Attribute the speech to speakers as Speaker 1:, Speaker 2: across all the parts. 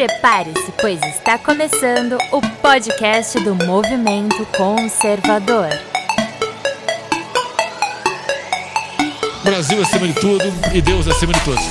Speaker 1: Prepare-se, pois está começando o podcast do Movimento Conservador.
Speaker 2: Brasil acima de tudo e Deus acima de todos.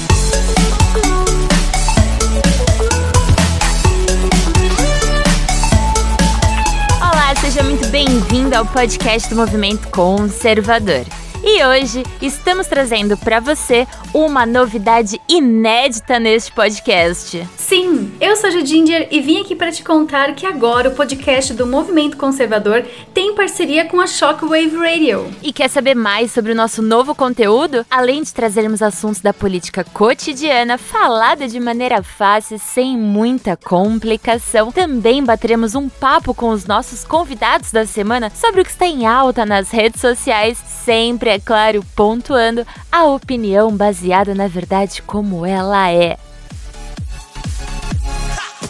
Speaker 1: Olá, seja muito bem-vindo ao podcast do Movimento Conservador. E hoje estamos trazendo para você uma novidade inédita neste podcast.
Speaker 3: Sim, eu sou a Ginger e vim aqui para te contar que agora o podcast do Movimento Conservador tem parceria com a Shockwave Radio.
Speaker 1: E quer saber mais sobre o nosso novo conteúdo? Além de trazermos assuntos da política cotidiana falada de maneira fácil, sem muita complicação, também bateremos um papo com os nossos convidados da semana sobre o que está em alta nas redes sociais, sempre, é claro, pontuando a opinião baseada na verdade como ela é.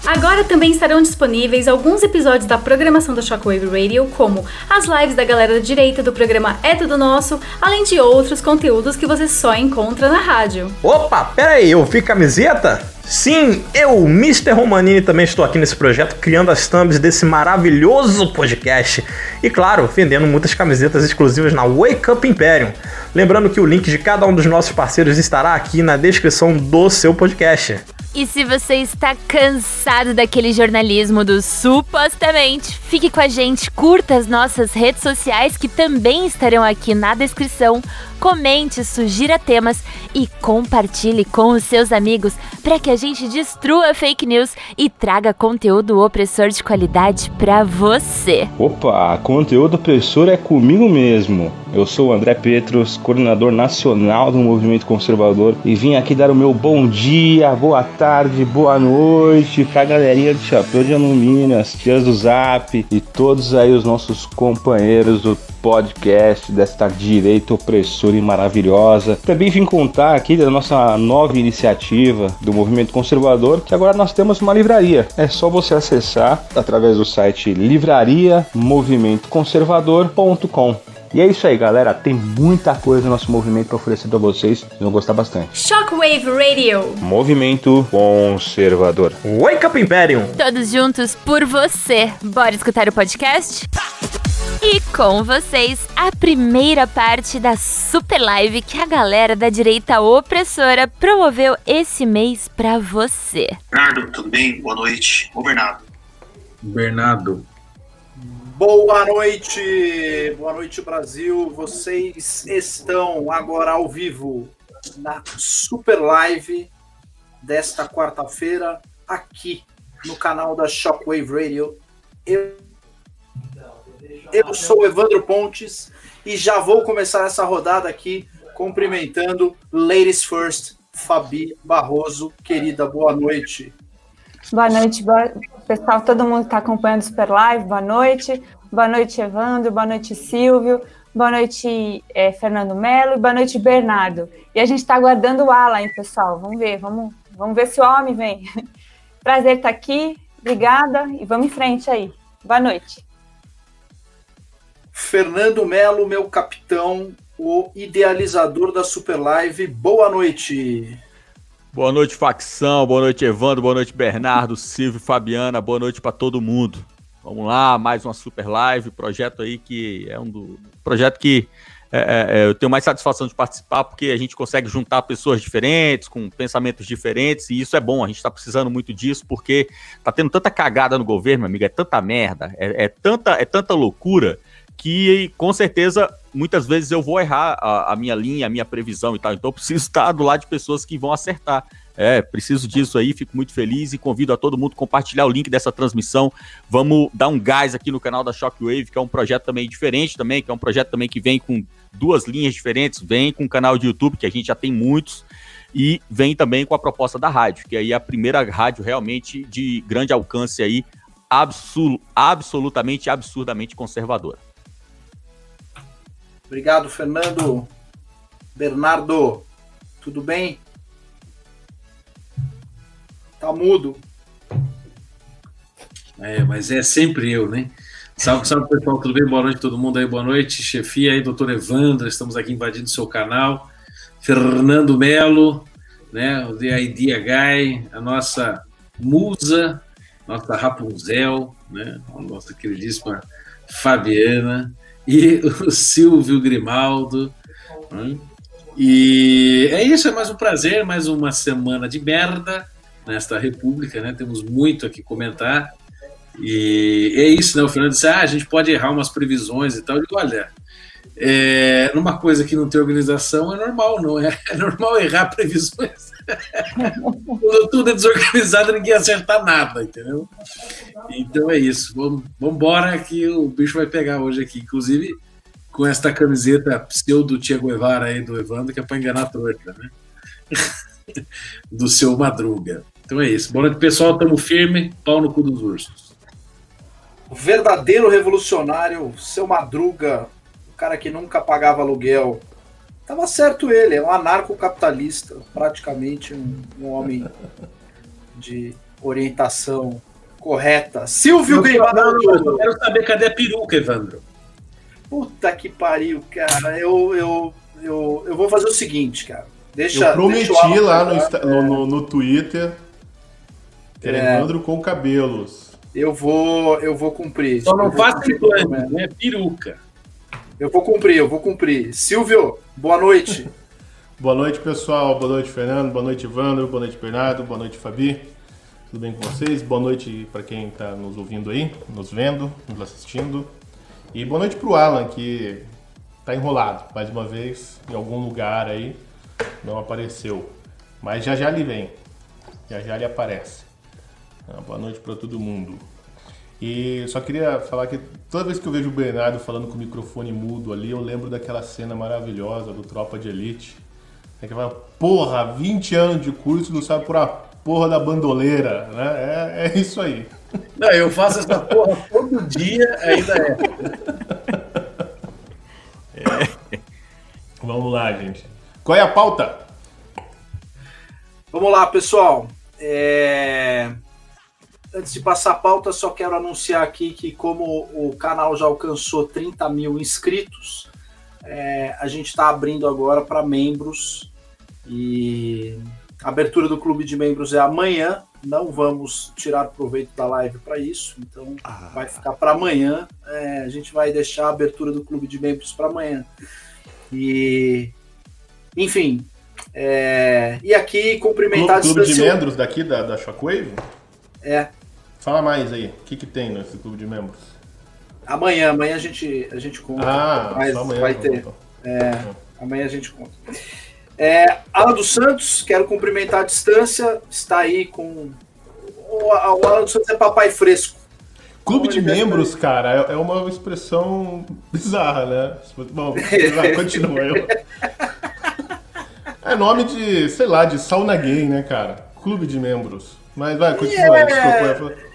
Speaker 3: Agora também estarão disponíveis alguns episódios da programação da Shockwave Radio, como as lives da galera da direita do programa É Tudo Nosso, além de outros conteúdos que você só encontra na rádio.
Speaker 4: Opa, pera aí, eu vi camiseta? Sim, eu, Mr. Romanini, também estou aqui nesse projeto criando as thumbs desse maravilhoso podcast. E claro, vendendo muitas camisetas exclusivas na Wake Up Imperium. Lembrando que o link de cada um dos nossos parceiros estará aqui na descrição do seu podcast.
Speaker 1: E se você está cansado daquele jornalismo do supostamente, fique com a gente, curta as nossas redes sociais que também estarão aqui na descrição. Comente, sugira temas e compartilhe com os seus amigos para que a gente destrua fake news e traga conteúdo opressor de qualidade para você.
Speaker 5: Opa, conteúdo opressor é comigo mesmo. Eu sou o André Petros, coordenador nacional do Movimento Conservador e vim aqui dar o meu bom dia, boa tarde, boa noite pra galerinha de Chapéu de Alumínio, as tias do Zap e todos aí os nossos companheiros do podcast desta direita opressora e maravilhosa. Também vim contar aqui da nossa nova iniciativa do Movimento Conservador, que agora nós temos uma livraria. É só você acessar através do site livrariamovimentoconservador.com. E é isso aí, galera. Tem muita coisa no nosso movimento para oferecer para vocês. Vocês vão gostar bastante.
Speaker 3: Shockwave Radio.
Speaker 5: Movimento Conservador.
Speaker 4: Wake Up Imperium!
Speaker 1: Todos juntos por você. Bora escutar o podcast? E com vocês, a primeira parte da super live que a galera da direita opressora promoveu esse mês pra você.
Speaker 6: Bernardo, tudo bem? Boa noite. Ô, Bernardo.
Speaker 7: Bernardo.
Speaker 8: Boa noite, boa noite Brasil. Vocês estão agora ao vivo na super live desta quarta-feira aqui no canal da Shockwave Radio. Eu, eu sou Evandro Pontes e já vou começar essa rodada aqui cumprimentando Ladies First, Fabi Barroso. Querida, boa noite.
Speaker 9: Boa noite, boa... pessoal. Todo mundo está acompanhando o Super Live. Boa noite. Boa noite, Evandro. Boa noite, Silvio. Boa noite, é, Fernando Melo. Boa noite, Bernardo. E a gente está aguardando o Ala, hein, pessoal? Vamos ver, vamos, vamos ver se o homem vem. Prazer estar aqui. Obrigada e vamos em frente aí. Boa noite.
Speaker 8: Fernando Melo, meu capitão, o idealizador da Super Live. Boa noite.
Speaker 2: Boa noite, facção. Boa noite, Evandro. Boa noite, Bernardo, Silvio, Fabiana. Boa noite para todo mundo. Vamos lá, mais uma super live. Projeto aí que é um do projeto que é, é, eu tenho mais satisfação de participar porque a gente consegue juntar pessoas diferentes, com pensamentos diferentes, e isso é bom. A gente está precisando muito disso porque tá tendo tanta cagada no governo, amigo. É tanta merda, é, é tanta, é tanta loucura que com certeza muitas vezes eu vou errar a, a, minha linha, a minha previsão e tal. Então eu preciso estar do lado de pessoas que vão acertar. É, preciso disso aí, fico muito feliz e convido a todo mundo a compartilhar o link dessa transmissão. Vamos dar um gás aqui no canal da Shockwave, que é um projeto também diferente também, que é um projeto também que vem com duas linhas diferentes, vem com o canal de YouTube, que a gente já tem muitos, e vem também com a proposta da rádio, que aí é a primeira rádio realmente de grande alcance aí, absol absolutamente, absurdamente conservadora.
Speaker 8: Obrigado, Fernando. Bernardo, tudo bem? Tá mudo.
Speaker 7: É, mas é sempre eu, né? Salve, salve pessoal, tudo bem? Boa noite todo mundo aí, boa noite. Chefia aí, doutor Evandro, estamos aqui invadindo seu canal. Fernando Melo, né? O The Idea Guy, a nossa musa, nossa Rapunzel, né? a nossa queridíssima Fabiana, e o Silvio Grimaldo. Né? E é isso, é mais um prazer, mais uma semana de merda nesta república, né? Temos muito aqui comentar. E é isso, né? O Fernando disse: ah, a gente pode errar umas previsões e tal. Eu digo, olha, é, numa coisa que não tem organização é normal, não é? É normal errar previsões. Quando tudo é desorganizado, ninguém acerta nada, entendeu? Então é isso. Vamos embora que o bicho vai pegar hoje aqui. Inclusive com esta camiseta pseudo Tia Guevara aí do Evandro, que é para enganar a torta, né? do seu Madruga. Então é isso. Boa noite, pessoal. Tamo firme. Pau no cu dos ursos.
Speaker 8: O verdadeiro revolucionário, seu Madruga, o cara que nunca pagava aluguel. Tava certo ele, é um anarcocapitalista, praticamente um, um homem de orientação correta. Silvio Grimaldo.
Speaker 7: Eu quero saber cadê a peruca, Evandro.
Speaker 8: Puta que pariu, cara. Eu, eu, eu, eu vou fazer o seguinte, cara. Deixa,
Speaker 10: eu prometi deixa lá no, no, no, no, Twitter que é. Evandro com cabelos.
Speaker 8: Eu vou, eu vou cumprir.
Speaker 7: Só não faça implante, né? Peruca.
Speaker 8: Eu vou cumprir, eu vou cumprir. Silvio, boa noite.
Speaker 10: boa noite, pessoal. Boa noite, Fernando. Boa noite, Evandro. Boa noite, Bernardo. Boa noite, Fabi. Tudo bem com vocês? Boa noite para quem está nos ouvindo aí, nos vendo, nos assistindo. E boa noite para o Alan, que está enrolado mais uma vez em algum lugar aí, não apareceu. Mas já já ele vem, já já ele aparece. Ah, boa noite para todo mundo. E só queria falar que toda vez que eu vejo o Bernardo falando com o microfone mudo ali, eu lembro daquela cena maravilhosa do Tropa de Elite. É que fala, porra, 20 anos de curso não sabe por a porra da bandoleira, né? É, é isso aí.
Speaker 7: Não, eu faço essa porra todo dia, ainda é.
Speaker 10: é. Vamos lá, gente. Qual é a pauta?
Speaker 8: Vamos lá, pessoal. É... Antes de passar a pauta, só quero anunciar aqui que, como o canal já alcançou 30 mil inscritos, é... a gente está abrindo agora para membros e a abertura do clube de membros é amanhã, não vamos tirar proveito da live para isso, então ah. vai ficar para amanhã. É, a gente vai deixar a abertura do clube de membros para amanhã. E, enfim, é, e aqui cumprimentar
Speaker 10: clube, clube de membros daqui da, da Shockwave?
Speaker 8: É.
Speaker 10: Fala mais aí, o que, que tem nesse clube de membros?
Speaker 8: Amanhã, amanhã a gente, a gente conta.
Speaker 10: Ah, mas amanhã,
Speaker 8: vai ter. É, amanhã a gente conta. É, Alan dos Santos, quero cumprimentar a distância, está aí com. O, o Alan dos Santos é papai fresco.
Speaker 10: Clube de membros, cara, é, é uma expressão bizarra, né? Bom, continua. Eu... É nome de, sei lá, de sauna gay, né, cara? Clube de membros. Mas vai, continua, é... desculpa.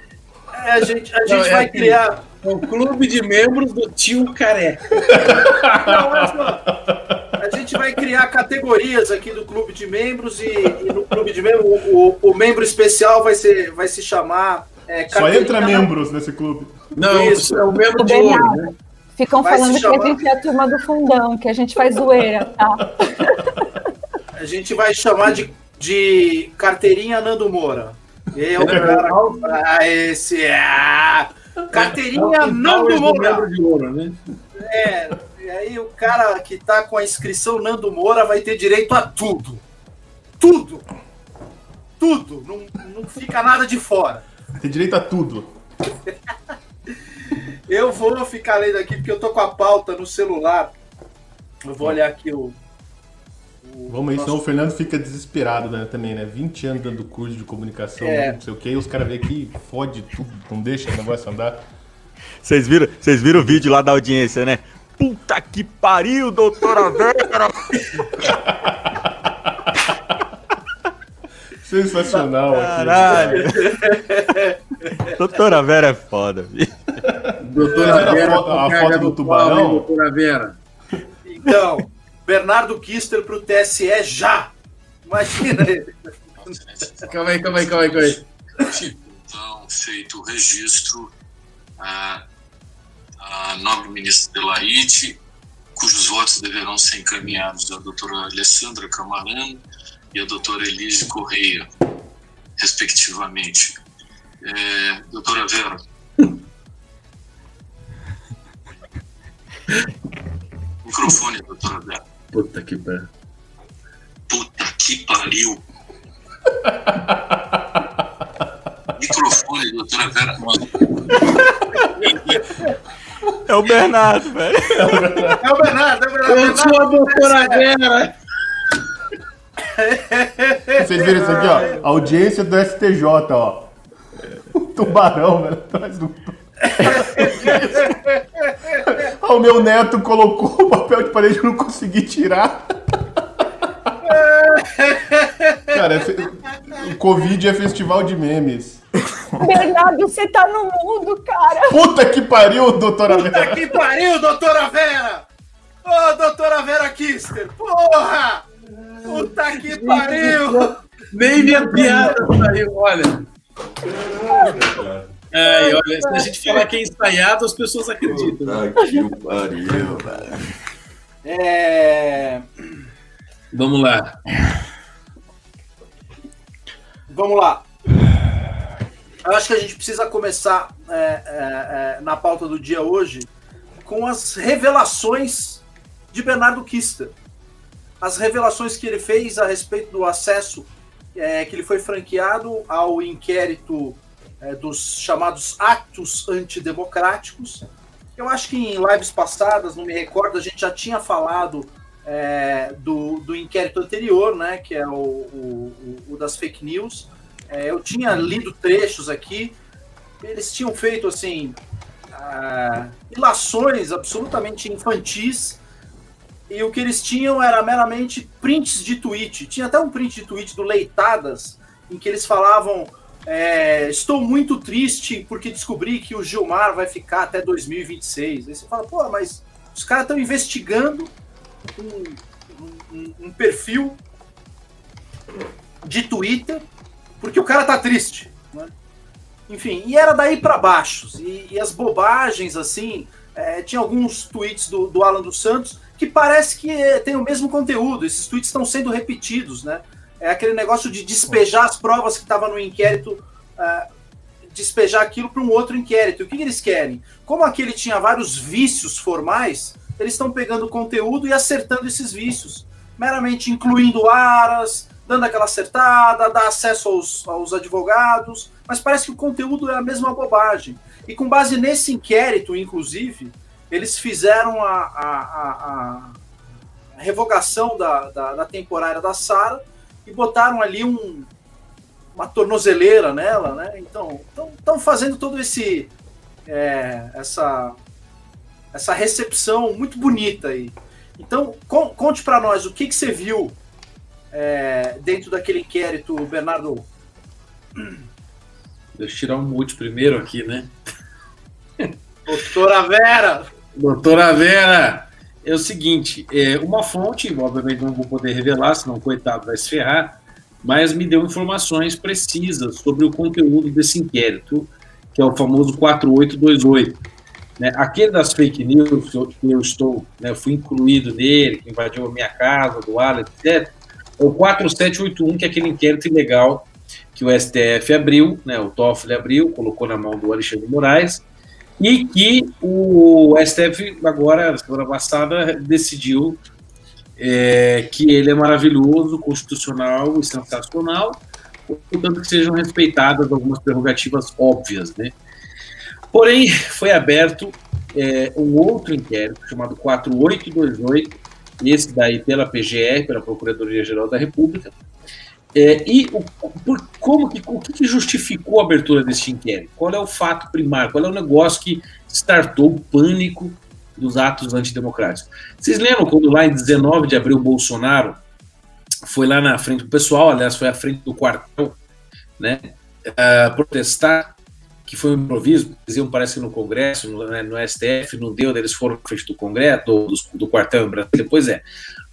Speaker 8: É, a gente, a gente é vai criar.
Speaker 7: O clube de membros do tio careca. Não, olha só
Speaker 8: a gente vai criar categorias aqui do clube de membros e, e no clube de membros o, o, o, membro especial vai, ser, vai se chamar.
Speaker 10: É, Só entra membros nesse clube.
Speaker 8: Não, isso é o membro de ouro. Né?
Speaker 9: Ficam vai falando chamar... que a gente é a turma do fundão, que a gente faz zoeira, tá?
Speaker 8: A gente vai chamar de, de carteirinha Nando Moura. Eu, cara, ah, esse é. Carteirinha Nando Moura. De ouro, né? É, e aí o cara que tá com a inscrição Nando Moura vai ter direito a tudo. Tudo. Tudo. Não, não fica nada de fora.
Speaker 10: Tem direito a tudo.
Speaker 8: eu vou ficar lendo aqui porque eu tô com a pauta no celular. Eu vou olhar aqui o.
Speaker 10: o Vamos aí, nosso... senão o Fernando fica desesperado né, também, né? 20 anos dando curso de comunicação, é. não sei o que, e os caras veem que fode tudo, não deixa o negócio andar.
Speaker 2: Vocês viram, vocês viram o vídeo lá da audiência, né? Puta que pariu, doutora Vera!
Speaker 10: Sensacional
Speaker 2: Caralho. aqui. doutora Vera é foda,
Speaker 10: viu? Doutora Vera, a foto, a foto do tubarão?
Speaker 7: doutora Vera.
Speaker 8: Então, Bernardo Kister pro TSE já! Imagina ele.
Speaker 7: calma aí, calma aí, calma aí, calma aí.
Speaker 11: Então, feito o registro, ah, a nobre ministra Delaide, cujos votos deverão ser encaminhados à doutora Alessandra Camarano e à doutora Elise Correia, respectivamente. É, doutora Vera. Microfone, doutora Vera.
Speaker 7: Puta que pariu.
Speaker 11: Puta que pariu. Microfone, doutora Vera.
Speaker 2: É o Bernardo, velho.
Speaker 8: É o Bernardo, é o Bernardo.
Speaker 7: Eu sou a doutora Vera.
Speaker 10: Vocês viram isso aqui, ó? Audiência do STJ, ó. O tubarão, velho, atrás do. o meu neto colocou o papel de parede e não consegui tirar. Cara, é fe- o Covid é festival de memes.
Speaker 9: Bernardo, você tá no mundo, cara.
Speaker 10: Puta que pariu, doutora
Speaker 8: Puta
Speaker 10: Vera.
Speaker 8: que pariu, doutora Vera! Ô, doutora Vera Kister! Porra! Puta que pariu!
Speaker 7: Nem minha piada saiu, olha. Ai, olha, se a gente falar que é ensaiado, as pessoas acreditam. né?
Speaker 2: que pariu, velho.
Speaker 8: É...
Speaker 7: Vamos lá.
Speaker 8: Vamos lá. Eu acho que a gente precisa começar é, é, é, na pauta do dia hoje com as revelações de Bernardo Kister. As revelações que ele fez a respeito do acesso é, que ele foi franqueado ao inquérito é, dos chamados atos antidemocráticos. Eu acho que em lives passadas, não me recordo, a gente já tinha falado é, do, do inquérito anterior, né, que é o, o, o- das fake news. É, eu tinha lido trechos aqui, eles tinham feito assim ah, ilações absolutamente infantis e o que eles tinham era meramente prints de tweet. Tinha até um print de tweet do Leitadas em que eles falavam é, estou muito triste porque descobri que o Gilmar vai ficar até 2026. Aí você fala, pô, mas os caras estão investigando um, um- um perfil de Twitter porque o cara tá triste. né? Enfim, e era daí para baixo. E, e as bobagens, assim, é, tinha alguns tweets do, do Alan dos Santos que parece que tem o mesmo conteúdo. Esses tweets estão sendo repetidos, né? É aquele negócio de despejar as provas que estavam no inquérito, ah, despejar aquilo para um outro inquérito. O que, que eles querem? Como aquele tinha vários vícios formais, eles estão pegando conteúdo e acertando esses vícios, meramente incluindo aras, dando aquela acertada, dar acesso aos, aos advogados, mas parece que o conteúdo é a mesma bobagem. E com base nesse inquérito, inclusive, eles fizeram a, a, a- a revogação da, da, da temporária da Sara e botaram ali um, uma tornozeleira nela, né? Então, estão fazendo todo esse é, essa essa recepção muito bonita aí. Então, con- conte para nós o que, que você viu é, dentro daquele inquérito, Bernardo.
Speaker 7: Deixa eu tirar um mute primeiro aqui, né?
Speaker 8: Doutora Vera!
Speaker 7: Doutora Vera, é o seguinte, é, uma fonte, obviamente não vou poder revelar, senão coitado vai se ferrar, mas me deu informações precisas sobre o conteúdo desse inquérito, que é o famoso 4828. Né? Aquele das fake news, que eu, que eu estou, né, fui incluído nele, que invadiu a minha casa, do Alan, etc., é o 4781, que é aquele inquérito ilegal que o STF abriu, né, o Toffoli abriu, colocou na mão do Alexandre Moraes, e que o STF agora, na semana passada, decidiu é, que ele é maravilhoso, constitucional e sensacional, portanto que sejam respeitadas algumas prerrogativas óbvias, né? Porém, foi aberto é, um outro inquérito chamado 4828, esse daí pela PGR, pela Procuradoria-Geral da República, é, e o, por, como que, o que, justificou a abertura desse inquérito? Qual é o fato primário? Qual é o negócio que startou o pânico dos atos antidemocráticos? Vocês lembram quando lá em 19 de abril Bolsonaro foi lá na frente, o pessoal, aliás, foi à frente do quartel, né, uh, protestar, que foi um improviso, diziam, parece que no Congresso, no, né, no STF, não deu, eles foram à frente do Congresso, do, do, do quartel em Brasília, pois é.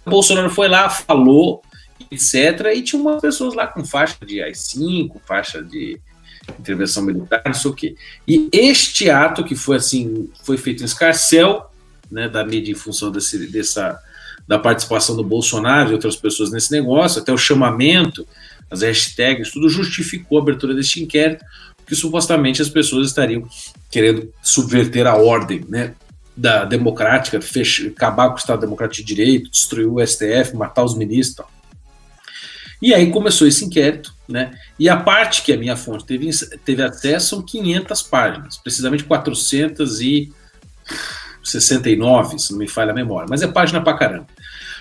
Speaker 7: O Bolsonaro foi lá, falou, etc. E tinha umas pessoas lá com faixa de AI-5, faixa de intervenção militar, não sei o quê. E este ato que foi assim, foi feito em escarcel, né, da mídia em função desse, dessa da participação do Bolsonaro e outras pessoas nesse negócio, até o chamamento, as hashtags, tudo justificou a abertura deste inquérito, que supostamente as pessoas estariam querendo subverter a ordem, né? Da democrática, fech... acabar com o Estado Democrático de Direito, destruir o STF, matar os ministros. Tal. E aí começou esse inquérito, né? E a parte que a minha fonte teve, teve acesso são 500 páginas, precisamente 469, se não me falha a memória, mas é página pra caramba.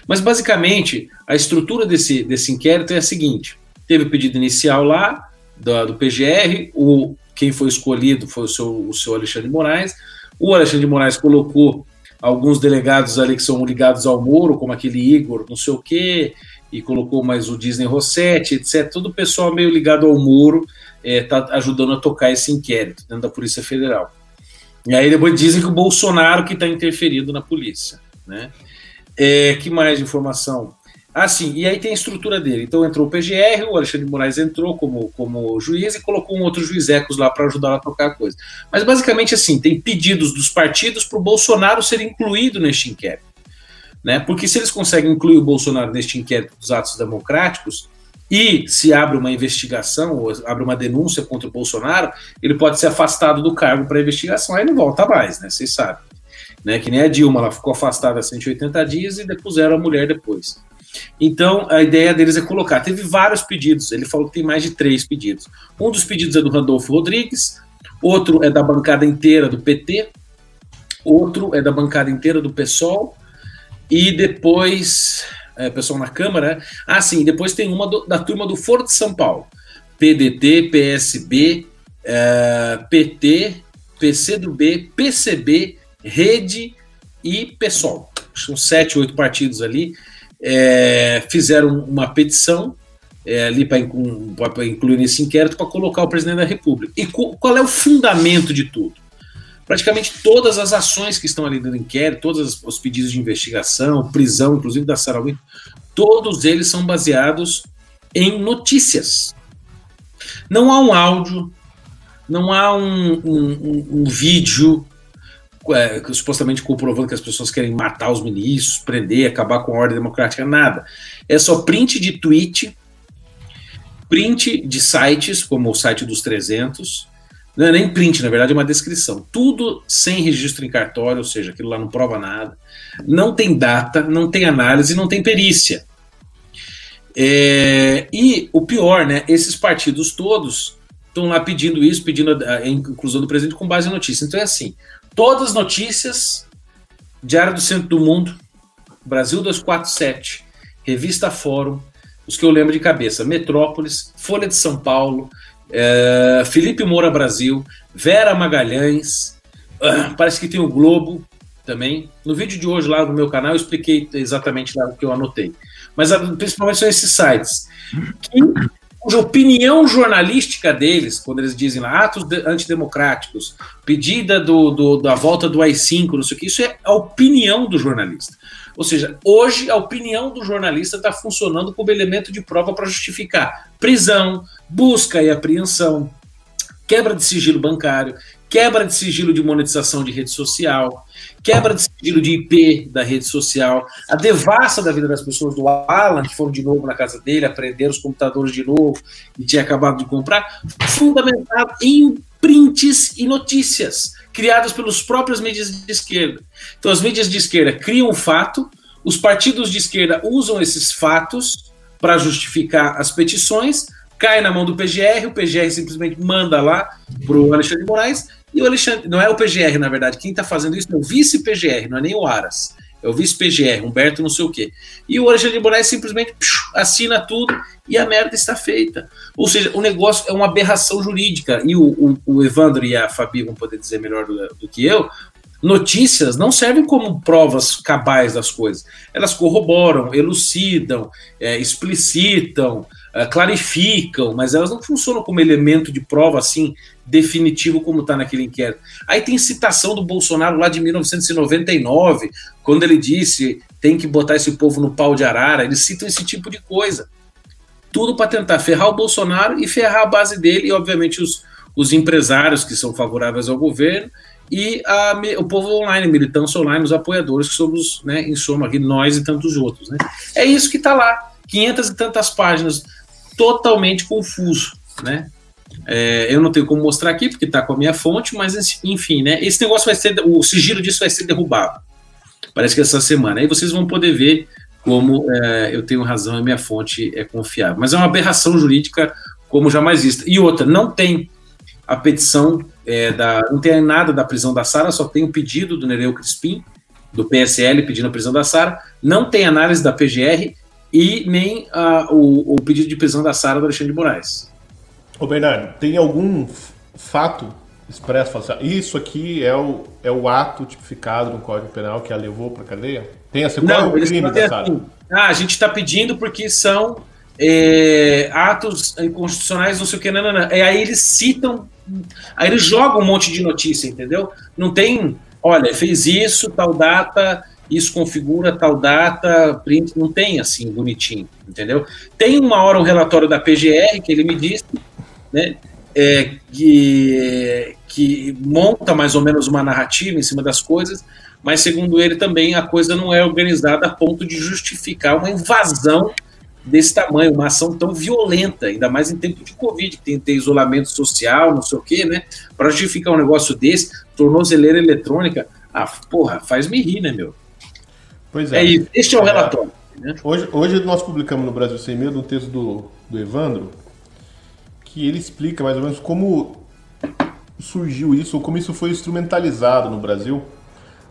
Speaker 7: Mas basicamente, a estrutura desse, desse inquérito é a seguinte: teve o pedido inicial lá do, do PGR, o, quem foi escolhido foi o seu, o seu Alexandre de Moraes. O Alexandre de Moraes colocou alguns delegados ali que são ligados ao Moro, como aquele Igor, não sei o quê, e colocou mais o Disney Rossetti, etc. Todo o pessoal meio ligado ao Moro está é, ajudando a tocar esse inquérito dentro da Polícia Federal. E aí depois dizem que o Bolsonaro que está interferindo na polícia. Né? É, que mais informação? Ah, sim, e aí tem a estrutura dele. Então entrou o PGR, o Alexandre de Moraes entrou como, como juiz e colocou um outro juiz ecos lá para ajudar a tocar a coisa. Mas basicamente assim, tem pedidos dos partidos para o Bolsonaro ser incluído neste inquérito. Né? Porque se eles conseguem incluir o Bolsonaro neste inquérito dos atos democráticos, e se abre uma investigação, ou abre uma denúncia contra o Bolsonaro, ele pode ser afastado do cargo para investigação, aí não volta mais, né? Vocês sabem. Né? Que nem a Dilma, ela ficou afastada há 180 dias e depuseram a mulher depois. Então, a ideia deles é colocar. Teve vários pedidos, ele falou que tem mais de três pedidos. Um dos pedidos é do Randolfo Rodrigues, outro é da bancada inteira do PT, outro é da bancada inteira do PSOL, e depois, é, pessoal na Câmara, ah, sim, depois tem uma do, da turma do Foro de São Paulo: PDT, PSB, é, PT, PCdoB, PCB, Rede e PSOL. São sete, oito partidos ali. É, fizeram uma petição é, ali para incluir nesse inquérito para colocar o presidente da República. E qual é o fundamento de tudo? Praticamente todas as ações que estão ali no inquérito, todos os pedidos de investigação, prisão, inclusive da Sarah Winter, todos eles são baseados em notícias. Não há um áudio, não há um, um, um, um vídeo é, supostamente comprovando que as pessoas querem matar os ministros, prender, acabar com a ordem democrática, nada. É só print de tweet, print de sites, como o site dos 300, não é nem print, na verdade é uma descrição. Tudo sem registro em cartório, ou seja, aquilo lá não prova nada. Não tem data, não tem análise, não tem perícia. É, e o pior, né? Esses partidos todos estão lá pedindo isso, pedindo a, a inclusão do presidente com base em notícia. Então é assim: todas as notícias, Diário do Centro do Mundo, Brasil 247, Revista Fórum, os que eu lembro de cabeça, Metrópolis, Folha de São Paulo, é, Felipe Moura Brasil, Vera Magalhães, uh, parece que tem o Globo também. No vídeo de hoje lá no meu canal eu expliquei exatamente lá o que eu anotei. Mas uh, principalmente são esses sites. Que, cuja opinião jornalística deles, quando eles dizem lá, atos de, antidemocráticos, pedida do, do, da volta do AI-5, não sei o que, isso é a opinião do jornalista. Ou seja, hoje a opinião do jornalista está funcionando como elemento de prova para justificar prisão, busca e apreensão, quebra de sigilo bancário, quebra de sigilo de monetização de rede social, quebra de sigilo de IP da rede social, a devassa da vida das pessoas do Alan, que foram de novo na casa dele, aprenderam os computadores de novo e tinha acabado de comprar, fundamentado em prints e notícias criadas pelos próprios mídias de esquerda. Então, as mídias de esquerda criam um fato, os partidos de esquerda usam esses fatos para justificar as petições, cai na mão do PGR, o PGR simplesmente manda lá para o Alexandre de Moraes, e o Alexandre, não é o PGR, na verdade, quem está fazendo isso é o vice-PGR, não é nem o Aras, é o vice-PGR, Humberto não sei o quê. E o Alexandre de Moraes simplesmente assina tudo e a merda está feita. Ou seja, o negócio é uma aberração jurídica. E o, o, o Evandro e a Fabi vão poder dizer melhor do, do que eu. Notícias não servem como provas cabais das coisas. Elas corroboram, elucidam, é, explicitam, é, clarificam, mas elas não funcionam como elemento de prova assim definitivo como está naquele inquérito. Aí tem citação do Bolsonaro lá de 1999, quando ele disse tem que botar esse povo no pau de arara. Eles citam esse tipo de coisa. Tudo para tentar ferrar o Bolsonaro e ferrar a base dele e, obviamente, os, os empresários que são favoráveis ao governo e a, o povo online, militância online, os apoiadores, que somos, né, em soma, aqui, nós e tantos outros. Né? É isso que está lá. 500 e tantas páginas, totalmente confuso. Né? É, eu não tenho como mostrar aqui, porque está com a minha fonte, mas enfim, né? Esse negócio vai ser. O sigilo disso vai ser derrubado. Parece que essa semana. Aí vocês vão poder ver como é, eu tenho razão e minha fonte é confiável. Mas é uma aberração jurídica como jamais vista. E outra, não tem a petição é, da. Não tem nada da prisão da Sara, só tem o um pedido do Nereu Crispim, do PSL, pedindo a prisão da Sara. Não tem análise da PGR e nem a, o, o, pedido de prisão da Sara do Alexandre de Moraes.
Speaker 10: Ô Bernardo, tem algum fato expresso? Assim, isso aqui é o, é o ato tipificado no Código Penal que a levou para cadeia?
Speaker 7: Tem essa qual Não, é o crime da Sara? Assim, ah, a gente está pedindo porque são é, atos inconstitucionais, não sei o que, não, não, não. E aí eles citam, aí eles jogam um monte de notícia, entendeu? Não tem, olha, fez isso, tal data, isso configura tal data, print, não tem assim, bonitinho, entendeu? Tem uma hora um relatório da PGR que ele me disse, né, é, que, que monta mais ou menos uma narrativa em cima das coisas, mas segundo ele também a coisa não é organizada a ponto de justificar uma invasão desse tamanho, uma ação tão violenta, ainda mais em tempo de Covid, que tem que ter isolamento social, não sei o quê, né? Para justificar um negócio desse, tornozeleira eletrônica, ah, porra, faz-me rir, né, meu?
Speaker 10: Pois é. é isso. Este é o relatório. Né? Hoje, hoje nós publicamos no Brasil Sem Medo um texto do, do Evandro, que ele explica mais ou menos como surgiu isso, ou como isso foi instrumentalizado no Brasil,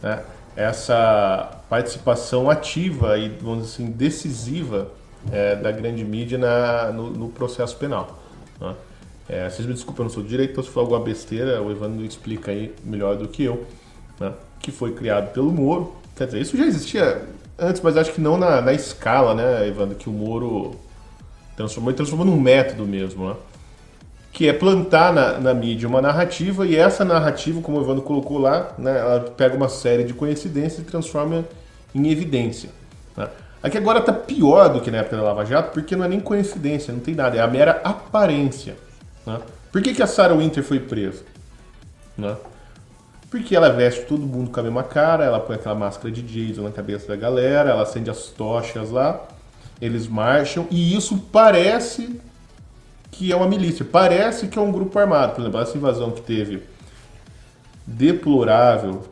Speaker 10: né? essa participação ativa e, vamos dizer assim, decisiva é, da grande mídia na, no, no processo penal. Né? É, vocês me desculpem, eu não sou direito, então se for alguma besteira, o Evandro explica aí melhor do que eu, né? que foi criado pelo Moro. Quer dizer, isso já existia antes, mas acho que não na, na escala, né, Evandro, que o Moro transformou e transformou num método mesmo, né? que é plantar na, na, mídia uma narrativa e essa narrativa, como o Evandro colocou lá, né, ela pega uma série de coincidências e transforma em evidência. Né? Aqui agora está pior do que na época da Lava Jato, porque não é nem coincidência, não tem nada, é a mera aparência. Né? Por que, que a Sarah Winter foi presa? Né? Porque ela veste todo mundo com a mesma cara, ela põe aquela máscara de Jason na cabeça da galera, ela acende as tochas lá, eles marcham, e isso parece que é uma milícia. Parece que é um grupo armado. Por exemplo, essa invasão que teve deplorável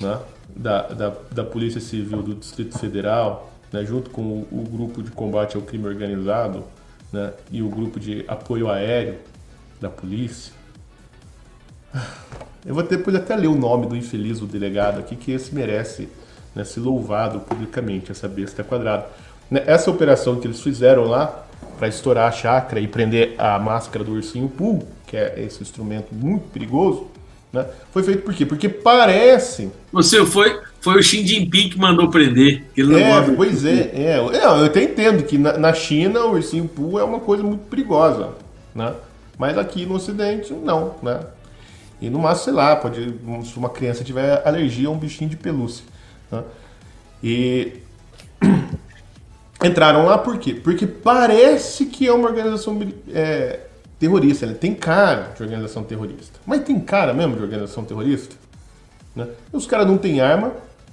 Speaker 10: né, da, da, da Polícia Civil do Distrito Federal, né, junto com o, o, grupo de combate ao crime organizado né, e o grupo de apoio aéreo da polícia. Eu vou depois até ler o nome do infeliz do delegado aqui, que esse merece né, ser louvado publicamente, essa besta quadrada. Né, essa operação que eles fizeram lá para estourar a chácara e prender a máscara do ursinho Poo, que é esse instrumento muito perigoso, né? Foi feito por quê? Porque parece.
Speaker 7: Você foi, foi o Xi Jinping que mandou prender.
Speaker 10: Ele não é, pois é, é. Eu até entendo que na, na China o ursinho Poo é uma coisa muito perigosa, né? Mas aqui no Ocidente, não, né? E no máximo, sei lá, pode, se uma criança tiver alergia a um bichinho de pelúcia. Né? E entraram lá por quê? Porque parece que é uma organização é, terrorista. Ele tem cara de organização terrorista. Mas tem cara mesmo de organização terrorista? Né? Os caras não têm arma.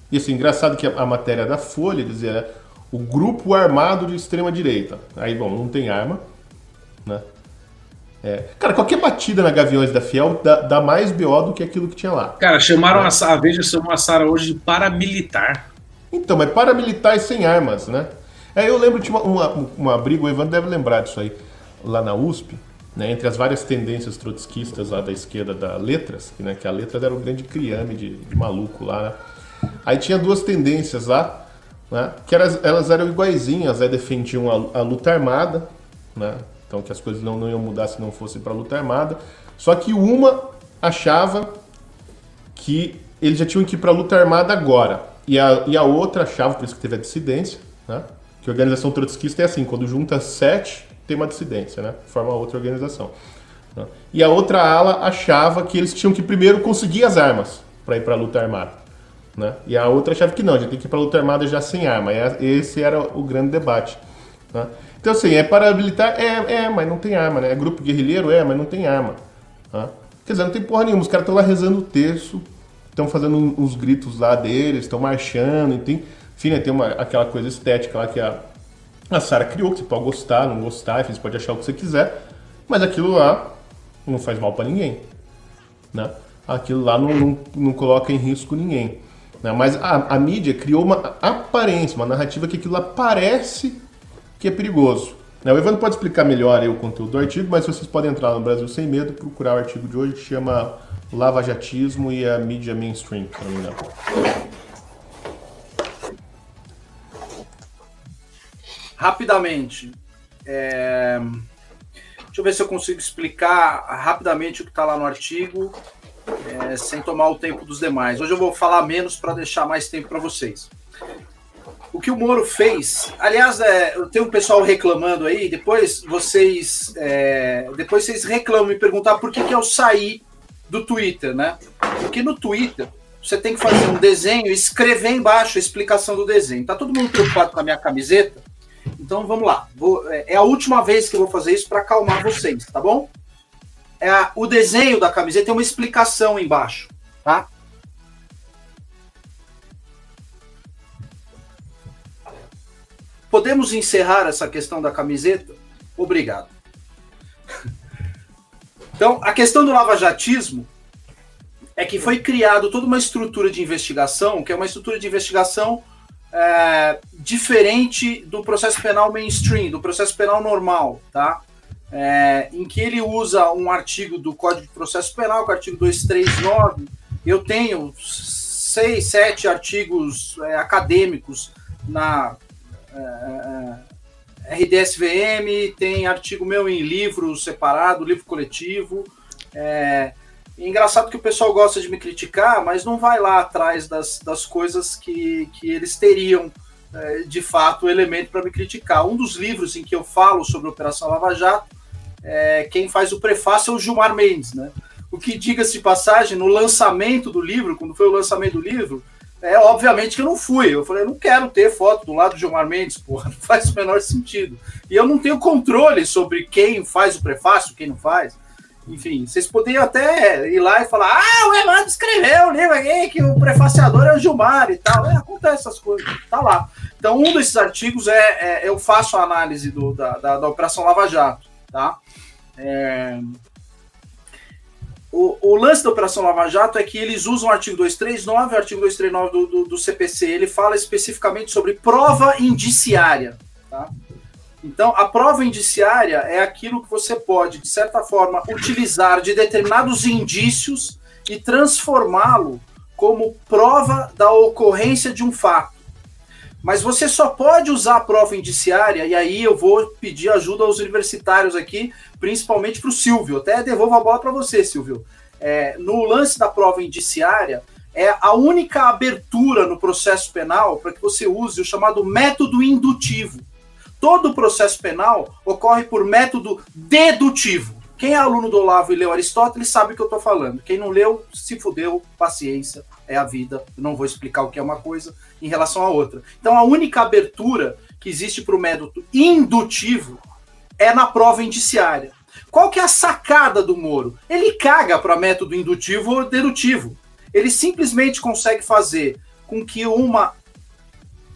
Speaker 10: E assim, engraçado que a, a matéria da Folha dizia né, o grupo armado de extrema direita. Aí, bom, não tem arma. Né? É. Cara, qualquer batida na Gaviões da Fiel dá, dá, mais BO do que aquilo que tinha lá.
Speaker 7: Cara, chamaram é. a, a Veja chamou a Sara hoje de paramilitar.
Speaker 10: Então, mas paramilitar sem armas, né? É, eu lembro de uma, uma, uma briga, o Evandro deve lembrar disso aí, lá na USP, né, entre as várias tendências trotskistas lá da esquerda da Letras, que, né, que a Letras era um grande criame de, de maluco lá, né? Aí tinha duas tendências lá, né, que elas, elas eram iguaizinhas, né, defendiam a, a luta armada, né, então que as coisas não, não iam mudar se não fosse para a luta armada, só que uma achava que eles já tinham que ir para a luta armada agora, e a, e a outra achava, por isso que teve a dissidência, né, que a organização trotskista é assim, quando junta sete, tem uma dissidência, né? Forma outra organização. Né? E a outra ala achava que eles tinham que primeiro conseguir as armas para ir para a luta armada. Né? E a outra achava que não, gente tem que ir para a luta armada já sem arma. E esse era o grande debate. Né? Então, assim, é paramilitar? É, é, mas não tem arma, né? É grupo guerrilheiro? É, mas não tem arma. Né? Quer dizer, não tem porra nenhuma. Os caras estão lá rezando o terço, estão fazendo uns gritos lá deles, estão marchando, tem enfim, né, tem uma, aquela coisa estética lá que a, a Sarah criou, que você pode gostar, não gostar, enfim, você pode achar o que você quiser, mas aquilo lá não faz mal para ninguém. Né? Aquilo lá não, não, não coloca em risco ninguém. Né? Mas a, a, mídia criou uma aparência, uma narrativa que aquilo lá parece que é perigoso. Né? O Evandro pode explicar melhor o conteúdo do artigo, mas vocês podem entrar no Brasil Sem Medo e procurar o artigo de hoje que chama Lava Jatismo e a mídia mainstream, se não.
Speaker 8: Rapidamente, é... deixa eu ver se eu consigo explicar rapidamente o que está lá no artigo, é, sem tomar o tempo dos demais. Hoje eu vou falar menos para deixar mais tempo para vocês. O que o Moro fez, aliás, é, tenho um pessoal reclamando aí, depois vocês, é, depois vocês reclamam e perguntar por que, que eu saí do Twitter, né? Porque no Twitter você tem que fazer um desenho e escrever embaixo a explicação do desenho. Tá todo mundo preocupado com a minha camiseta? Então vamos lá. Vou, é, é a última vez que eu vou fazer isso para acalmar vocês, tá bom? É a, o desenho da camiseta tem uma explicação embaixo, tá? Podemos encerrar essa questão da camiseta? Obrigado. Então, a questão do lavajatismo é que foi criado toda uma estrutura de investigação, que é uma estrutura de investigação é, diferente do processo penal mainstream, do processo penal normal, tá? É, em que ele usa um artigo do Código de Processo Penal, que é o artigo 239. Eu tenho seis, sete artigos é, acadêmicos na é, é RDSVM, tem artigo meu em livro separado, livro coletivo. É, engraçado que o pessoal gosta de me criticar, mas não vai lá atrás das, das coisas que, que eles teriam é, de fato elemento para me criticar. Um dos livros em que eu falo sobre a Operação Lava Jato, é, quem faz o prefácio é o Gilmar Mendes, né? O que, diga-se de passagem, no lançamento do livro, quando foi o lançamento do livro, é obviamente que eu não fui. Eu falei, não quero ter foto do lado do Gilmar Mendes, porra, não faz o menor sentido. E eu não tenho controle sobre quem faz o prefácio, quem não faz. Enfim, vocês poderiam até ir lá e falar: ah, o Evandro escreveu o livro aqui, que o prefaciador é o Gilmar e tal. É, acontece essas coisas, tá lá. Então, um desses artigos é, é eu faço a análise do, da, da, da Operação Lava Jato, tá? É... O, o, lance da Operação Lava Jato é que eles usam o artigo 239, o artigo 239 do, do, do CPC, ele fala especificamente sobre prova indiciária, tá? Então, a prova indiciária é aquilo que você pode, de certa forma, utilizar de determinados indícios e transformá-lo como prova da ocorrência de um fato. Mas você só pode usar a prova indiciária, e aí eu vou pedir ajuda aos universitários aqui, principalmente para o Silvio. Até devolvo a bola para você, Silvio. É, no lance da prova indiciária, é a única abertura no processo penal para que você use o chamado método indutivo todo o processo penal ocorre por método dedutivo. Quem é aluno do Olavo e leu Aristóteles sabe o que eu estou falando. Quem não leu, se fudeu, paciência, é a vida. Eu não vou explicar o que é uma coisa em relação à outra. Então, a única abertura que existe para o método indutivo é na prova indiciária. Qual que é a sacada do Moro? Ele caga para método indutivo ou dedutivo. Ele simplesmente consegue fazer com que uma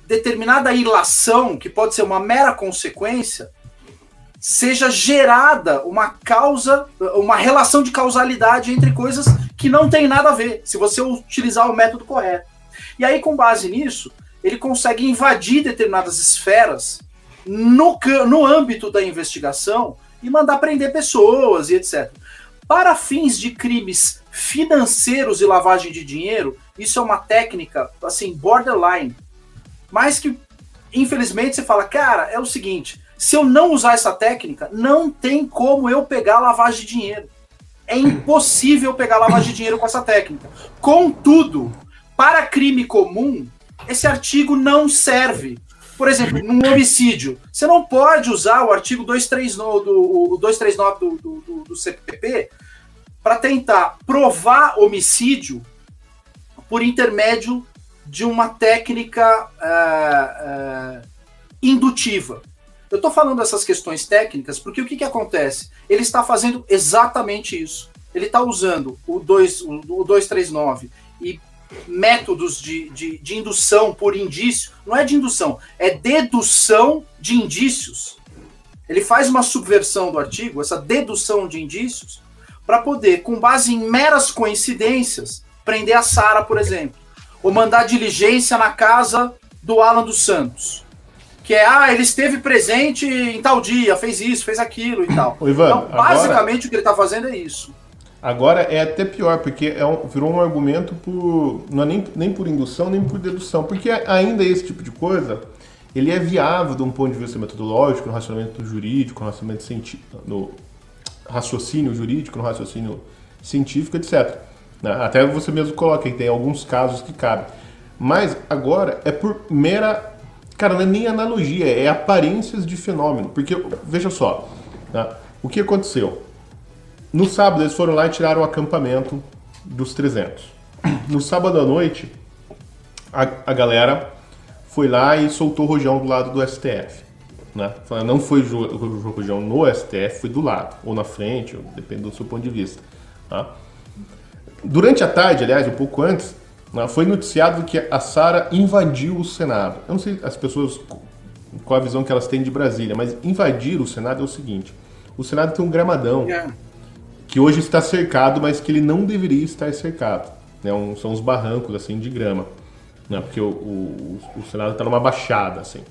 Speaker 8: determinada ilação, que pode ser uma mera consequência, seja gerada uma causa, uma relação de causalidade entre coisas que não tem nada a ver, se você utilizar o método correto. E aí, com base nisso, ele consegue invadir determinadas esferas no, no âmbito da investigação e mandar prender pessoas e etc. Para fins de crimes financeiros e lavagem de dinheiro, isso é uma técnica assim borderline mas que, infelizmente, você fala, cara, é o seguinte: se eu não usar essa técnica, não tem como eu pegar lavagem de dinheiro. É impossível pegar lavagem de dinheiro com essa técnica. Contudo, para crime comum, esse artigo não serve. Por exemplo, num homicídio, você não pode usar o artigo 239 do, 239 do, do, do CPP para tentar provar homicídio por intermédio de uma técnica uh, uh, indutiva. Eu estou falando essas questões técnicas porque o que, que acontece? Ele está fazendo exatamente isso. Ele está usando o, 2, o, o 239 e métodos de, de, de indução por indício. Não é de indução, é dedução de indícios. Ele faz uma subversão do artigo, essa dedução de indícios, para poder, com base em meras coincidências, prender a Sara, por exemplo, ou mandar diligência na casa do Alan dos Santos. Que é, ah, ele esteve presente em tal dia, fez isso, fez aquilo e tal.
Speaker 10: Ivan,
Speaker 8: então, basicamente, o que ele está fazendo é isso.
Speaker 10: Agora é até pior, porque é um, virou um argumento por. não é nem, nem por indução, nem por dedução. Porque ainda esse tipo de coisa, ele é viável de um ponto de vista metodológico, no racionamento jurídico, no racionamento científico, no raciocínio jurídico, no raciocínio científico, etc. Né? Até você mesmo coloca que tem alguns casos que cabem. Mas agora é por mera. Cara, não é nem analogia, é aparências de fenômeno. Porque, veja só, né? o que aconteceu? No sábado eles foram lá e tiraram o acampamento dos 300. No sábado à noite, a, a galera foi lá e soltou o rojão do lado do STF. Né? Não foi o rojão no STF, foi do lado, ou na frente, ou depende do seu ponto de vista. Tá? Durante a tarde, aliás, um pouco antes, né, foi noticiado que a Sara invadiu o Senado. Eu não sei as pessoas qual a visão que elas têm de Brasília, mas invadir o Senado é o seguinte: o Senado tem um gramadão é. Que hoje está cercado, mas que ele não deveria estar cercado. Né? Um, são os barrancos assim de grama, né? porque o, o, o Senado está numa baixada assim.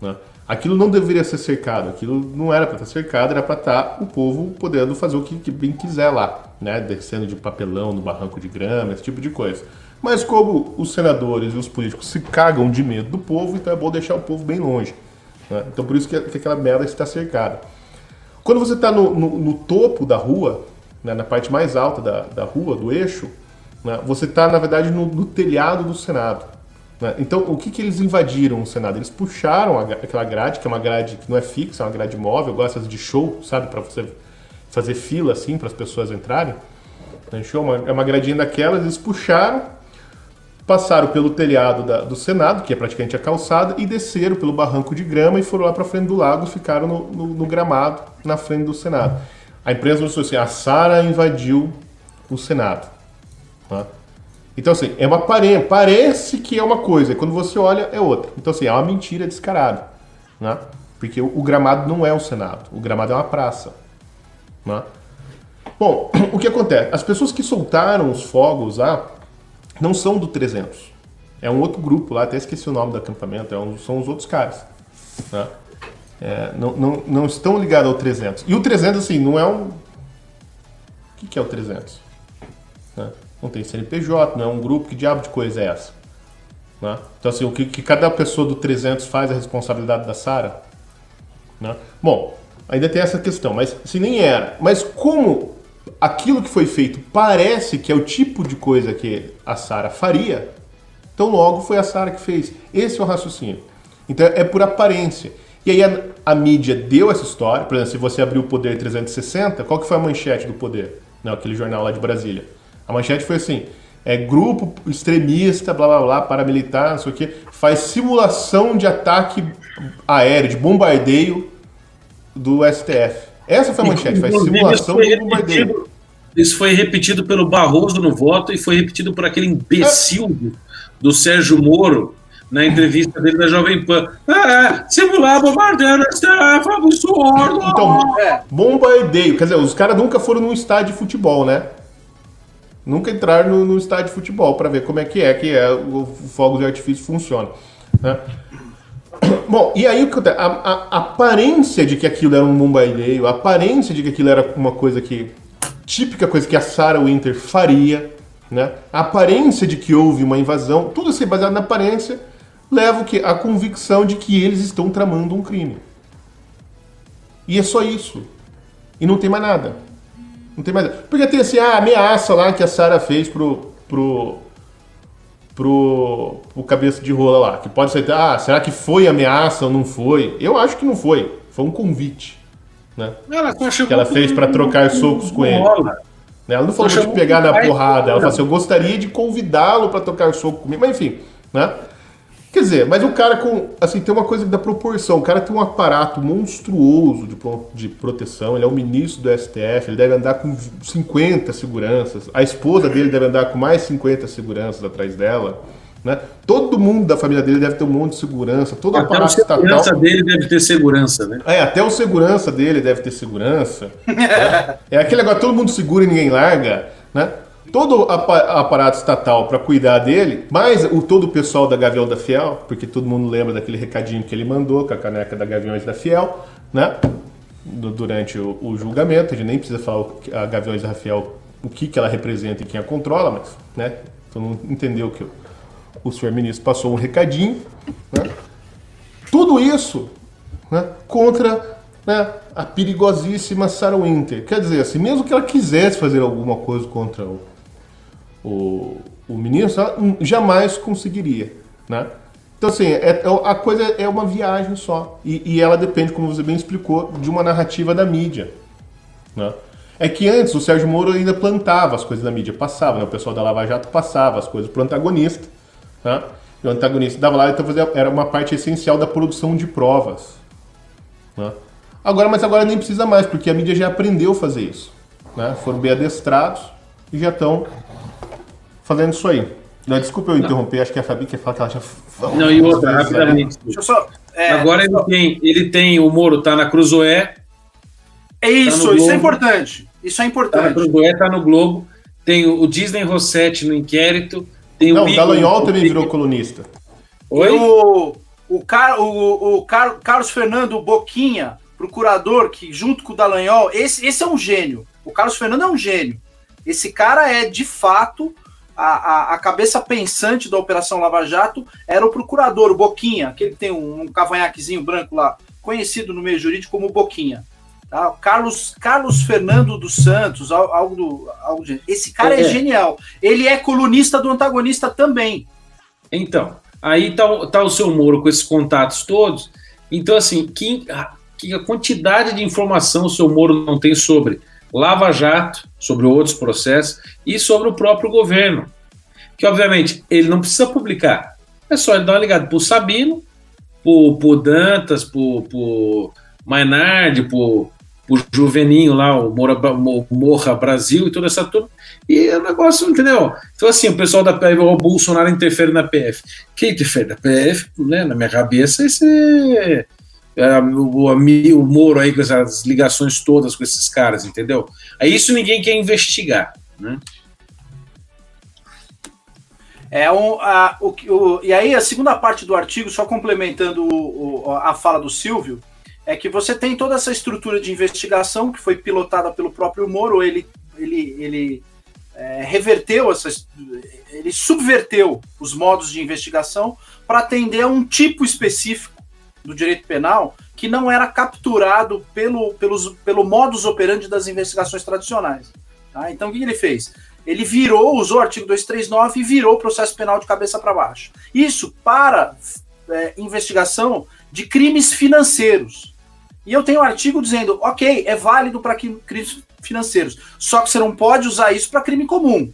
Speaker 10: Né? Aquilo não deveria ser cercado, aquilo não era para estar cercado, era para estar o povo podendo fazer o que, que, bem quiser lá, né? Descendo de papelão no barranco de grama, esse tipo de coisa. Mas como os senadores e os políticos se cagam de medo do povo, então é bom deixar o povo bem longe. Né? Então por isso que, que aquela merda está cercada. Quando você está no, no, no, topo da rua, né? na parte mais alta da, da rua, do eixo, né? você está, na verdade, no, no telhado do Senado. Né? Então, o que, que eles invadiram o Senado? Eles puxaram aquela grade, que é uma grade que não é fixa, é uma grade móvel, igual essas de show, sabe? Para você fazer fila assim, para as pessoas entrarem. Né? Show, é uma gradinha daquelas, eles puxaram, passaram pelo telhado da, do Senado, que é praticamente a calçada, e desceram pelo barranco de grama e foram lá para frente do lago ficaram no, no, no, gramado na frente do Senado. A imprensa mostrou assim: a Sara invadiu o Senado. Tá? Então, assim, é uma aparência, parece que é uma coisa, quando você olha, é outra. Então, assim, é uma mentira descarada, né? Porque o, o gramado não é o Senado, o gramado é uma praça, né? Bom, o que acontece? As pessoas que soltaram os fogos lá não são do 300. É um outro grupo lá, até esqueci o nome do acampamento, é um, são os outros caras. Né? É, não, não, não estão ligados ao 300. E o 300, assim, não é um. O que, que é o 300? Né? não tem CNPJ, não é um grupo, que diabo de coisa é essa? Né? Então, assim, o que, que, cada pessoa do 300 faz é a responsabilidade da Sara? Né? Bom, ainda tem essa questão, mas se nem era. Mas como aquilo que foi feito parece que é o tipo de coisa que a Sara faria, então logo foi a Sara que fez. Esse é o raciocínio. Então é por aparência. E aí a, a, mídia deu essa história, por exemplo, se você abrir o Poder 360, qual que foi a manchete do Poder? Não, aquele jornal lá de Brasília. A manchete foi assim: é grupo extremista, blá blá blá, paramilitar, não sei o que, faz simulação de ataque aéreo, de bombardeio do STF. Essa foi a manchete, faz simulação de bombardeio.
Speaker 7: Isso foi repetido pelo Barroso no voto e foi repetido por aquele imbecil do, do Sérgio Moro na entrevista dele da Jovem Pan. É, simular bombardeio no STF, absurdo!
Speaker 10: Então, é. bombardeio, quer dizer, os caras nunca foram num estádio de futebol, né? nunca entrar no, no estádio de futebol para ver como é que é que é o, fogo de artifício funciona. Né? Bom, e aí a, a, a, aparência de que aquilo era um bombardeio, a aparência de que aquilo era uma coisa que típica coisa que a Sarah Winter faria, né? A aparência de que houve uma invasão, tudo assim baseado na aparência, leva o que a convicção de que eles estão tramando um crime. E é só isso. E não tem mais nada. Não tem mais. Porque tem assim, a ameaça lá que a Sara fez pro. pro. pro. pro cabeça de rola lá. Que pode ser. Ah, será que foi ameaça ou não foi? Eu acho que não foi. Foi um convite. Né? Ela que ela fez para trocar socos com ele. Né? Ela não falou de pegar na porrada. Ela falou assim: eu gostaria de convidá-lo para trocar soco comigo. Mas enfim, né? Quer dizer, mas o cara com. Assim, tem uma coisa da proporção. O cara tem um aparato monstruoso de, de proteção. Ele é o ministro do STF. Ele deve andar com 50 seguranças. A esposa dele deve andar com mais 50 seguranças atrás dela. Né? Todo mundo da família dele deve ter um monte de segurança, todo
Speaker 7: Até
Speaker 10: aparato
Speaker 7: segurança
Speaker 10: estatal.
Speaker 7: dele deve ter segurança, né?
Speaker 10: É, até o segurança dele deve ter segurança. né? É aquele negócio, todo mundo segura e ninguém larga, né? Todo apa- aparato estatal para cuidar dele, mais o todo o pessoal da Gavião da Fiel, porque todo mundo lembra daquele recadinho que ele mandou com a caneca da Gaviões da Fiel, né? Du- Durante o, o julgamento, a gente nem precisa falar a Gaviões da Fiel o que, que ela representa e quem a controla, mas, né? Todo mundo entendeu que o, o senhor ministro passou um recadinho, né? Tudo isso né, contra né, a perigosíssima Sarah Winter. Quer dizer, assim, mesmo que ela quisesse fazer alguma coisa contra o, o, o ministro, ela hum, jamais conseguiria. Né? Então, assim, é- é- a coisa é uma viagem só. E, e ela depende, como você bem explicou, de uma narrativa da mídia. Né? É que antes o Sérgio Moro ainda plantava as coisas da mídia, passava, né? o pessoal da Lava Jato passava as coisas para o antagonista. Né? E o antagonista dava lá, então fazia, era uma parte essencial da produção de provas. né? Agora, mas agora nem precisa mais, porque a mídia já aprendeu a fazer isso. Né? Foram bem adestrados e já estão fazendo isso aí. Não, desculpa eu interromper, acho que a Fabi quer falar que ela já falou.
Speaker 7: Não, e outra,
Speaker 10: vezes,
Speaker 7: rapidamente.
Speaker 8: Deixa eu só. é,
Speaker 7: Agora ele tem, ele tem, o Moro tá na Cruzoé,
Speaker 8: é isso,
Speaker 7: tá
Speaker 8: isso é importante. Isso é
Speaker 7: tá na
Speaker 8: importante.
Speaker 7: Cruzoé, tá no Globo, tem o Disney Rossetti no inquérito, tem
Speaker 10: Não,
Speaker 7: o
Speaker 10: o Dallagnol também virou colunista.
Speaker 7: Oi?
Speaker 8: O, o, Car, o, o Car- Carlos Fernando Boquinha, procurador, que junto com o Dallagnol, esse, esse é um gênio. O Carlos Fernando é um gênio. Esse cara é, de fato, a, a, a cabeça pensante da Operação Lava Jato, era o procurador, o Boquinha, aquele que tem um, um cavanhaquezinho branco lá, conhecido no meio jurídico como Boquinha. Tá? Carlos, Carlos Fernando dos Santos, al- algo do. Algo de, esse cara é,
Speaker 7: É.
Speaker 8: genial. Ele é colunista do antagonista também.
Speaker 7: Então, aí tá, o- tá o seu Moro com esses contatos todos. Então, assim, que, a- que a quantidade de informação o seu Moro não tem sobre Lava Jato, sobre outros processos e sobre o próprio governo. Que, obviamente, ele não precisa publicar. É só ele dar uma ligada pro Sabino, pro, pro Dantas, pro, pro Mainardi, pro, pro Juveninho lá, o Moura, Mo- Morra Brasil e toda essa turma. E é um negócio, entendeu? Então, assim, o pessoal da PF, o Bolsonaro interfere na PF. Quem interfere na PF, né, na minha cabeça, esse é, é, o, o Moro aí com essas ligações todas com esses caras, entendeu? Aí isso ninguém quer investigar, né?
Speaker 8: É um, a, o, o, e aí a segunda parte do artigo, só complementando o- o- a fala do Silvio, é que você tem toda essa estrutura de investigação que foi pilotada pelo próprio Moro, ele, ele, ele é, reverteu essas, ele subverteu os modos de investigação para atender a um tipo específico do direito penal que não era capturado pelo, pelos, pelo modus operandi das investigações tradicionais. tá? Então o que ele fez? Ele virou, usou o artigo 239 e virou o processo penal de cabeça para baixo. Isso para é, investigação de crimes financeiros. E eu tenho um artigo dizendo, ok, é válido para crimes financeiros, só que você não pode usar isso para crime comum.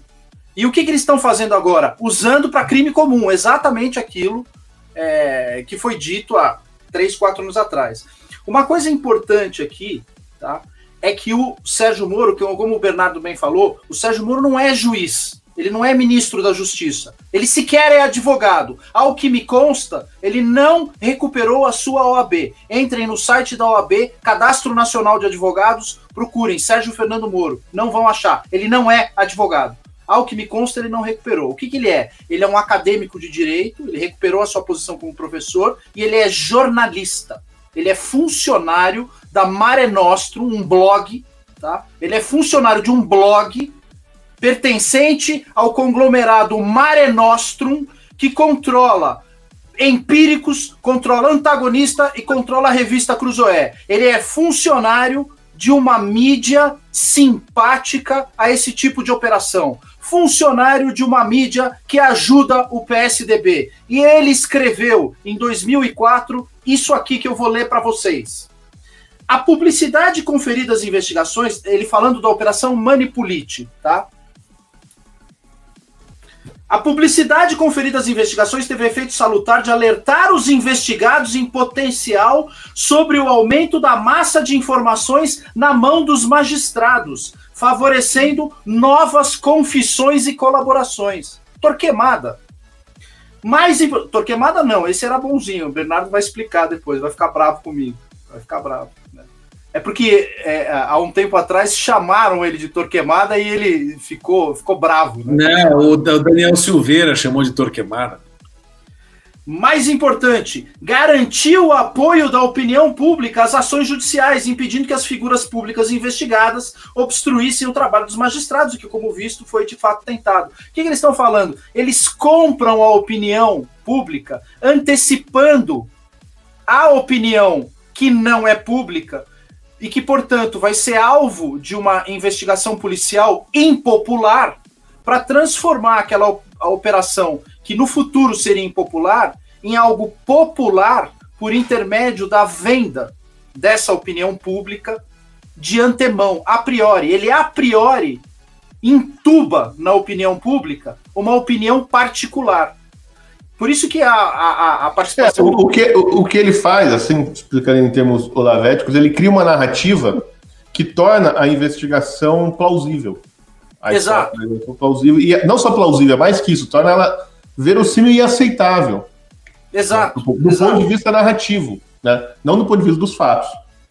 Speaker 8: E o que, que eles estão fazendo agora? Usando para crime comum, exatamente aquilo é, que foi dito há três, quatro anos atrás. Uma coisa importante aqui, tá? É que o Sérgio Moro, que como o Bernardo bem falou, o Sérgio Moro não é juiz, ele não é ministro da Justiça, ele sequer é advogado. Ao que me consta, ele não recuperou a sua OAB. Entrem no site da OAB, Cadastro Nacional de Advogados, procurem Sérgio Fernando Moro, não vão achar. Ele não é advogado. Ao que me consta, ele não recuperou. O que, que ele é? Ele é um acadêmico de direito, ele recuperou a sua posição como professor e ele é jornalista. Ele é funcionário da Mare Nostrum, um blog, tá? Ele é funcionário de um blog pertencente ao conglomerado Mare Nostrum, que controla empíricos, controla antagonista e controla a revista Cruzoé. Ele é funcionário de uma mídia simpática a esse tipo de operação. Funcionário de uma mídia que ajuda o PSDB. E ele escreveu em 2004 isso aqui que eu vou ler para vocês. A publicidade conferida às investigações, ele falando da operação Manipulite, tá? A publicidade conferida às investigações teve efeito salutar de alertar os investigados em potencial sobre o aumento da massa de informações na mão dos magistrados, favorecendo novas confissões e colaborações. Torquemada. Mais Torquemada não, esse era bonzinho. O Bernardo vai explicar depois, vai ficar bravo comigo. Vai ficar bravo. né? É porque é, há um tempo atrás chamaram ele de Torquemada e ele ficou, ficou bravo. Né?
Speaker 7: Não, o Daniel Silveira chamou de Torquemada.
Speaker 8: Mais importante, garantir o apoio da opinião pública às ações judiciais, impedindo que as figuras públicas investigadas obstruíssem o trabalho dos magistrados, o que, como visto, foi de fato tentado. O que, que eles estão falando? Eles compram a opinião pública, antecipando a opinião que não é pública e que, portanto, vai ser alvo de uma investigação policial impopular para transformar aquela operação que no futuro seria impopular em algo popular por intermédio da venda dessa opinião pública de antemão, a priori. Ele a priori intuba na opinião pública uma opinião particular. Por isso que a, a, a- a
Speaker 10: É,
Speaker 8: participação
Speaker 10: o, o que, o, o que ele faz, assim, explicando em termos olavéticos, ele cria uma narrativa que torna a investigação plausível. A
Speaker 8: Exato.
Speaker 10: plausível. E não só plausível, é mais que isso, torna ela verossímil e aceitável.
Speaker 8: Exato.
Speaker 10: Do, do ponto de vista narrativo, né? Não do ponto de vista dos fatos.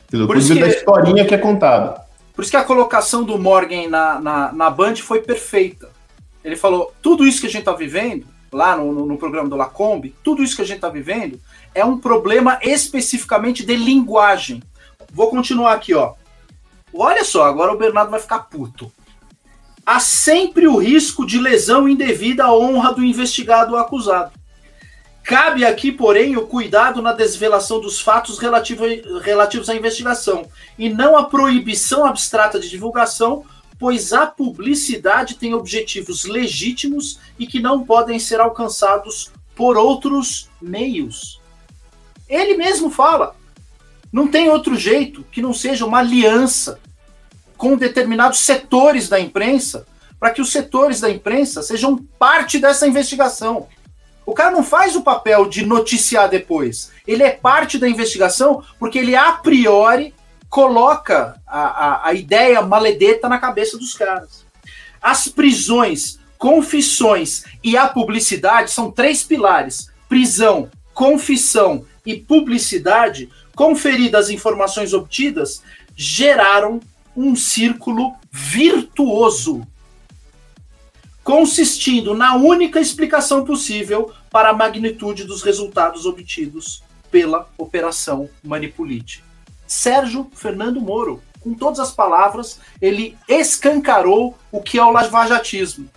Speaker 10: Do ponto de vista da historinha que é contada.
Speaker 8: Por isso que a colocação do Morgan na, na, na Band foi perfeita. Ele falou: tudo isso que a gente está vivendo, lá no, no, no programa do Lacombe, tudo isso que a gente está vivendo é um problema especificamente de linguagem. Vou continuar aqui, ó. Olha só, agora o Bernardo vai ficar puto. Há sempre o risco de lesão indevida à honra do investigado ou acusado. Cabe aqui, porém, o cuidado na desvelação dos fatos relativo- relativos à investigação e não a proibição abstrata de divulgação, pois a publicidade tem objetivos legítimos e que não podem ser alcançados por outros meios. Ele mesmo fala. Não tem outro jeito que não seja uma aliança com determinados setores da imprensa para que os setores da imprensa sejam parte dessa investigação. O cara não faz o papel de noticiar depois. Ele é parte da investigação porque ele, a priori, coloca a, a, a ideia maledeta na cabeça dos caras. As prisões, confissões e a publicidade são três pilares: prisão, confissão e publicidade, conferidas as informações obtidas, geraram um círculo virtuoso consistindo na única explicação possível para a magnitude dos resultados obtidos pela Operação Manipulite. Sérgio Fernando Moro, com todas as palavras, ele escancarou o que é o lavajatismo.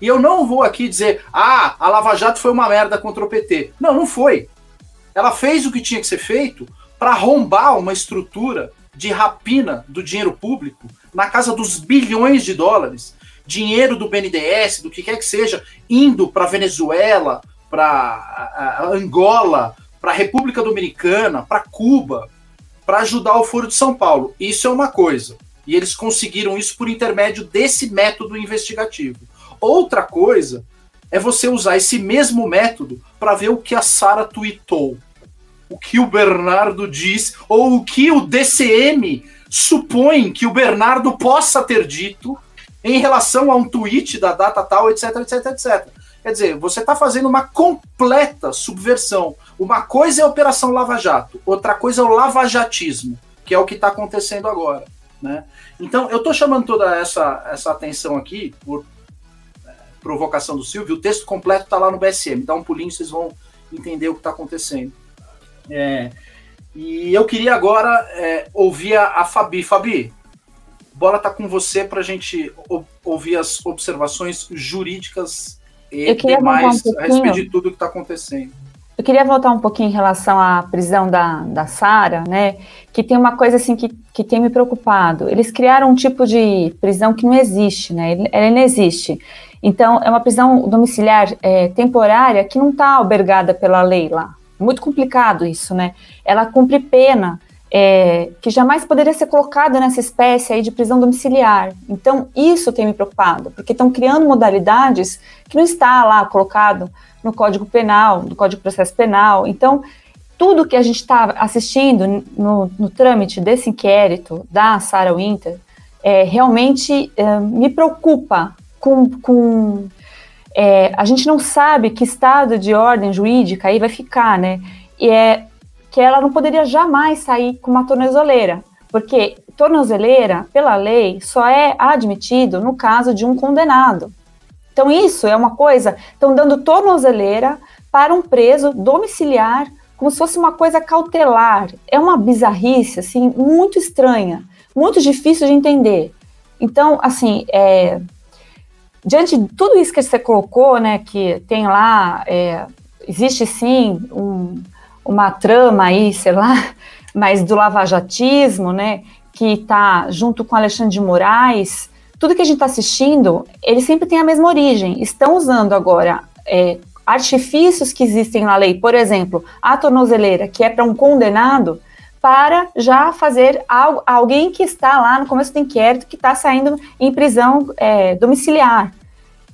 Speaker 8: E eu não vou aqui dizer, ah, a Lava Jato foi uma merda contra o PT. Não, não foi. Ela fez o que tinha que ser feito para arrombar uma estrutura de rapina do dinheiro público na casa dos bilhões de dólares, dinheiro do BNDES, do que quer que seja, indo para Venezuela, para Angola, para a República Dominicana, para Cuba, para ajudar o Foro de São Paulo. Isso é uma coisa. E eles conseguiram isso por intermédio desse método investigativo. Outra coisa é você usar esse mesmo método para ver o que a Sara tweetou, o que o Bernardo diz, ou o que o DCM supõe que o Bernardo possa ter dito em relação a um tweet da data tal, etc, etc, etc. Quer dizer, você está fazendo uma completa subversão. Uma coisa é a Operação Lava Jato, outra coisa é o lavajatismo, que é o que está acontecendo agora. Né? Então, eu estou chamando toda essa, essa atenção aqui por é, provocação do Silvio. O texto completo está lá no BSM. Dá um pulinho, vocês vão entender o que está acontecendo. É, e eu queria agora é, ouvir a, a Fabi. Fabi, bola tá com você para a gente ou, ouvir as observações jurídicas e demais
Speaker 9: um
Speaker 8: a respeito de tudo que está acontecendo.
Speaker 9: Eu queria voltar um pouquinho em relação à prisão da, da Sara, né? Que tem uma coisa assim que, que tem me preocupado. Eles criaram um tipo de prisão que não existe, né? Ela não existe. Então, é uma prisão domiciliar é, temporária que não está albergada pela lei lá. Muito complicado isso, né? Ela cumpre pena é, que jamais poderia ser colocada nessa espécie aí de prisão domiciliar. Então, isso tem me preocupado, porque estão criando modalidades que não está lá colocado no Código Penal, no Código de Processo Penal. Então, tudo que a gente está assistindo no, no trâmite desse inquérito da Sarah Winter é, realmente é, me preocupa com, com é, a gente não sabe que estado de ordem jurídica aí vai ficar, né? E é que ela não poderia jamais sair com uma tornozeleira, porque tornozeleira, pela lei, só é admitido no caso de um condenado. Então, isso é uma coisa, estão dando tornozeleira para um preso domiciliar, como se fosse uma coisa cautelar. É uma bizarrice, assim, muito estranha, muito difícil de entender. Então, assim, é, diante de tudo isso que você colocou, né, que tem lá, é, existe sim um, uma trama aí, sei lá, mas do lavajatismo, né, que está junto com Alexandre de Moraes, tudo que a gente está assistindo, ele sempre tem a mesma origem. Estão usando agora é, artifícios que existem na lei, por exemplo, a tornozeleira, que é para um condenado, para já fazer algo, alguém que está lá no começo do inquérito, que está saindo em prisão é, domiciliar.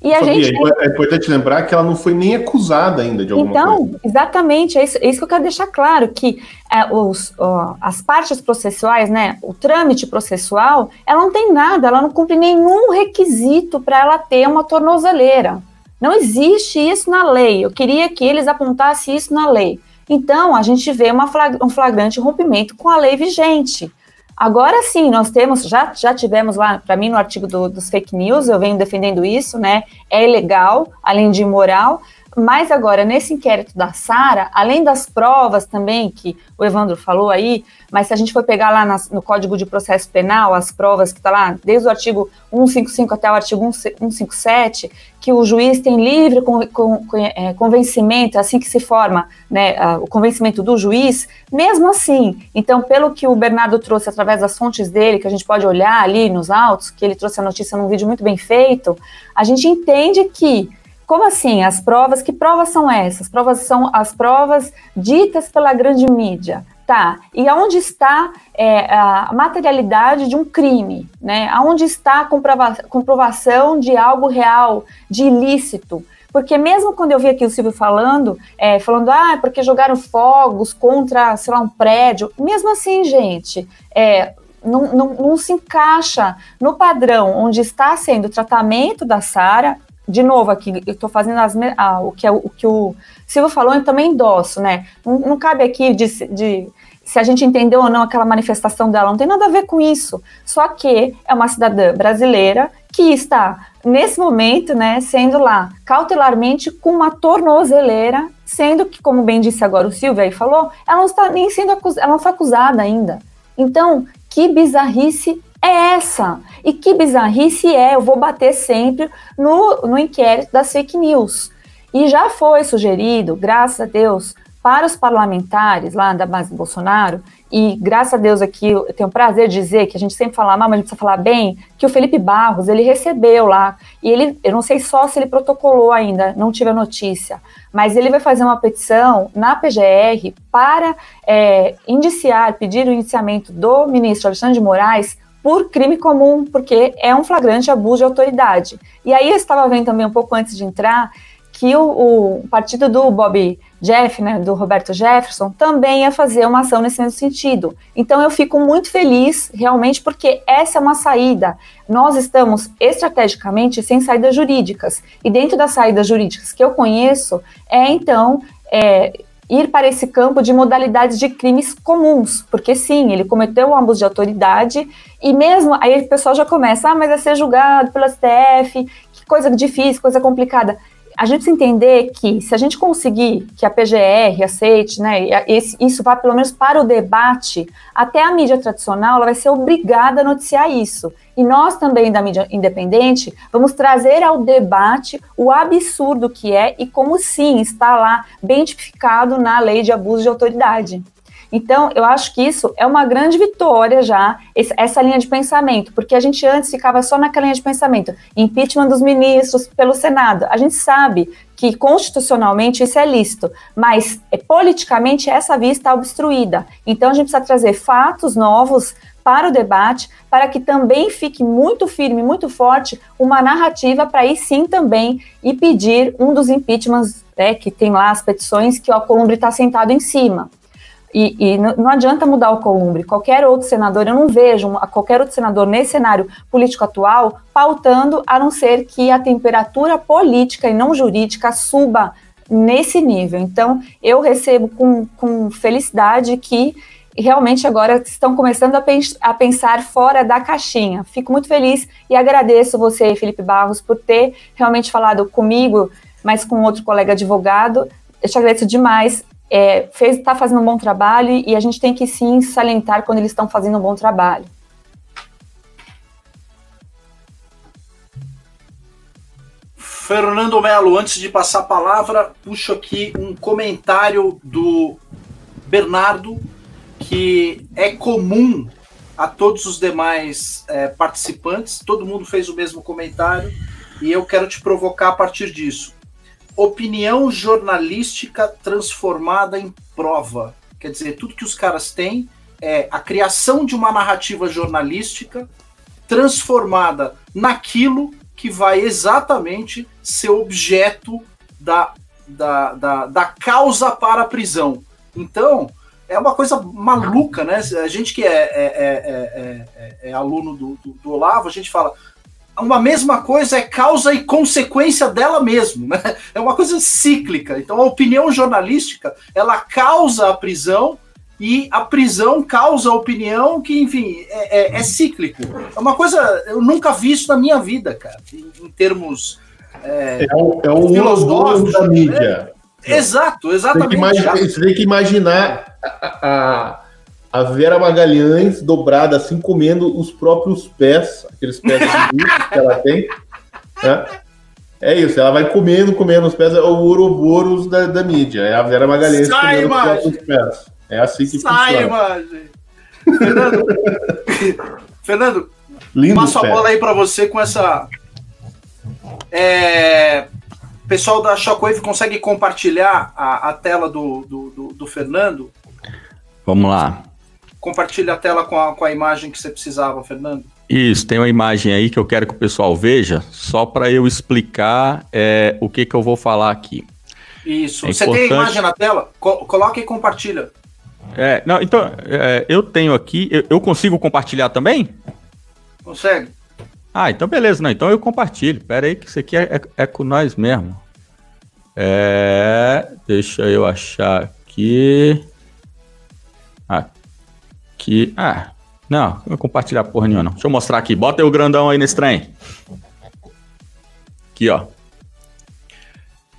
Speaker 10: E a gente... É importante lembrar que ela não foi nem acusada ainda de alguma
Speaker 9: então,
Speaker 10: coisa.
Speaker 9: Então, exatamente, é isso, é isso, que eu quero deixar claro, que é, os, ó, as partes processuais, né, o trâmite processual, ela não tem nada, ela não cumpre nenhum requisito para ela ter uma tornozeleira. Não existe isso na lei. Eu queria que eles apontassem isso na lei. Então, a gente vê flag um flagrante rompimento com a lei vigente. Agora sim, nós temos, já, já tivemos lá, para mim, no artigo do, dos fake news, eu venho defendendo isso, né? É ilegal, além de imoral, mas agora, nesse inquérito da Sara, além das provas também, que o Evandro falou aí, mas se a gente for pegar lá nas, no Código de Processo Penal, as provas que está lá, desde o artigo 155 até o artigo 157, que o juiz tem livre com, com, com, é, convencimento, assim que se forma né, a, o convencimento do juiz, mesmo assim. Então, pelo que o Bernardo trouxe através das fontes dele, que a gente pode olhar ali nos autos, que ele trouxe a notícia num vídeo muito bem feito, a gente entende que como assim? As provas, que provas são essas? Provas são as provas ditas pela grande mídia. Tá, e aonde está é, a materialidade de um crime, né? Aonde está a comprova comprovação de algo real, de ilícito? Porque mesmo quando eu vi aqui o Silvio falando, é, falando, ah, é porque jogaram fogos contra, sei lá, um prédio, mesmo assim, gente, é, não, não, não, se encaixa no padrão onde está sendo o tratamento da Sara de novo aqui, eu estou fazendo as, ah, o, que é, o que o Silvio falou, eu também endosso, né? Não, não cabe aqui de, de, se a gente entendeu ou não aquela manifestação dela, não tem nada a ver com isso. Só que é uma cidadã brasileira que está, nesse momento, né, sendo lá cautelarmente com uma tornozeleira, sendo que, como bem disse agora o Silvio aí falou, ela não está nem sendo acusada, ela não foi acusada ainda. Então, que bizarrice é essa. E que bizarrice é, eu vou bater sempre no, no inquérito das fake news. E já foi sugerido, graças a Deus, para os parlamentares lá da base do Bolsonaro, e graças a Deus aqui eu tenho o prazer de dizer que a gente sempre fala mal, mas a gente precisa falar bem, que o Felipe Barros, ele recebeu lá, e ele, eu não sei só se ele protocolou ainda, não tive a notícia, mas ele vai fazer uma petição na PGR para é, indiciar, pedir o indiciamento do ministro Alexandre de Moraes por crime comum, porque é um flagrante abuso de autoridade. E aí eu estava vendo também um pouco antes de entrar que o, o partido do Bob Jeff, né, do Roberto Jefferson, também ia fazer uma ação nesse mesmo sentido. Então eu fico muito feliz, realmente, porque essa é uma saída. Nós estamos estrategicamente sem saídas jurídicas. E dentro das saídas jurídicas que eu conheço, é então é, ir para esse campo de modalidades de crimes comuns, porque sim, ele cometeu um abuso de autoridade e mesmo aí o pessoal já começa, ah, mas é ser julgado pelo STF, que coisa difícil, coisa complicada a gente entender que se a gente conseguir que a PGR aceite, né, esse, isso vá pelo menos para o debate, até a mídia tradicional ela vai ser obrigada a noticiar isso. E nós também da mídia independente vamos trazer ao debate o absurdo que é e como sim está lá bem tipificado na lei de abuso de autoridade. Então, eu acho que isso é uma grande vitória já, essa linha de pensamento, porque a gente antes ficava só naquela linha de pensamento, impeachment dos ministros pelo Senado. A gente sabe que constitucionalmente isso é lícito, mas é, politicamente essa via está obstruída. Então, a gente precisa trazer fatos novos para o debate, para que também fique muito firme, muito forte, uma narrativa para aí sim também e pedir um dos impeachments, né, que tem lá as petições que o Alcolumbre está sentado em cima. E, e não, adianta mudar o Columbre. Qualquer outro senador, eu não vejo qualquer outro senador nesse cenário político atual pautando, a não ser que a temperatura política e não jurídica suba nesse nível. Então, eu recebo com, com felicidade que realmente agora estão começando a, a, pensar fora da caixinha. Fico muito feliz e agradeço você, Felipe Barros, por ter realmente falado comigo, mas com outro colega advogado. Eu te agradeço demais. É, fez, está fazendo um bom trabalho e a gente tem que sim salientar quando eles estão fazendo um bom trabalho.
Speaker 8: Fernando Melo, antes de passar a palavra, puxo aqui um comentário do Bernardo que é comum a todos os demais é, participantes, todo mundo fez o mesmo comentário e eu quero te provocar a partir disso. Opinião jornalística transformada em prova. Quer dizer, tudo que os caras têm é a criação de uma narrativa jornalística transformada naquilo que vai exatamente ser objeto da, da, da, da causa para a prisão. Então, é uma coisa maluca, né? A gente que é, é, é, é aluno do, do, do, Olavo, a gente fala. Uma mesma coisa é causa e consequência dela mesmo, né? É uma coisa cíclica. Então, a opinião jornalística ela causa a prisão e a prisão causa a opinião que, enfim, é, cíclico. É uma coisa eu nunca vi isso na minha vida, cara, em, em termos
Speaker 10: é, é, o, é o filosóficos da mídia.
Speaker 8: Exato, exatamente.
Speaker 10: Você tem que tem que imaginar a, a, Vera Magalhães dobrada, assim, comendo os próprios pés, aqueles pés que ela tem. Né? É isso, ela vai comendo, comendo os pés, é o Ouroboros da, da mídia. É a Vera Magalhães
Speaker 8: Sai, comendo imagem. os próprios pés.
Speaker 10: É assim que
Speaker 8: Sai, funciona. imagem! Fernando, Fernando
Speaker 10: Lindo
Speaker 8: passo a bola aí para você com essa. É, pessoal da Shockwave consegue compartilhar a, a tela do, do, do, do, Fernando?
Speaker 2: Vamos lá.
Speaker 8: Compartilha a tela com a, com a imagem que você precisava, Fernando.
Speaker 2: Isso, tem uma imagem aí que eu quero que o pessoal veja, só para eu explicar é, o que, que eu vou falar aqui.
Speaker 8: Isso. É você importante... tem a imagem na tela? Co coloca e compartilha.
Speaker 2: É, não, então, é, eu tenho aqui, eu, eu, consigo compartilhar também?
Speaker 8: Consegue.
Speaker 2: Ah, então beleza, não, então eu compartilho. Pera aí que isso aqui é, é, é com nós mesmo. É. Deixa eu achar aqui. Aqui. Ah, não, não compartilhar porra nenhuma, não. Deixa eu mostrar aqui. Bota aí o grandão aí nesse trem. Aqui, ó.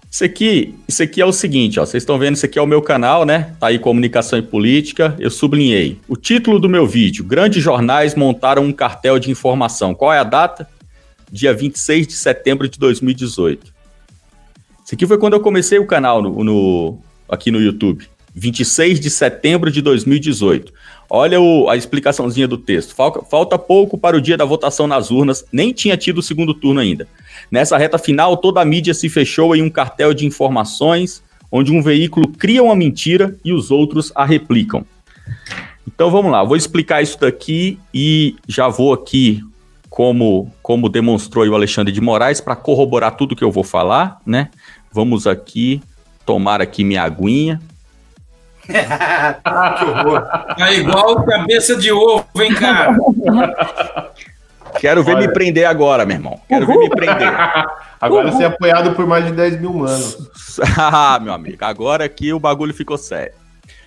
Speaker 2: Isso aqui, isso aqui é o seguinte, ó. Vocês estão vendo, isso aqui é o meu canal, né? Tá aí Comunicação e Política. Eu sublinhei. O título do meu vídeo: Grandes jornais montaram um cartel de informação. Qual é a data? Dia 26 de setembro de 2018. Isso aqui foi quando eu comecei o canal no, no aqui no YouTube. 26 de setembro de 2018. Olha o, a explicaçãozinha do texto. Falta, falta pouco para o dia da votação nas urnas, nem tinha tido o segundo turno ainda. Nessa reta final, toda a mídia se fechou em um cartel de informações, onde um veículo cria uma mentira e os outros a replicam. Então vamos lá, vou explicar isso daqui e já vou aqui, como, como demonstrou o Alexandre de Moraes, para corroborar tudo que eu vou falar, né? Vamos aqui tomar aqui minha aguinha.
Speaker 7: que horror. Tá igual cabeça de ovo, hein, cara?
Speaker 2: Quero ver Olha. me prender agora, meu irmão. Quero Uhul. ver me prender.
Speaker 10: Agora Uhul. ser apoiado por mais de 10 mil manos.
Speaker 2: ah, meu amigo, agora que o bagulho ficou sério.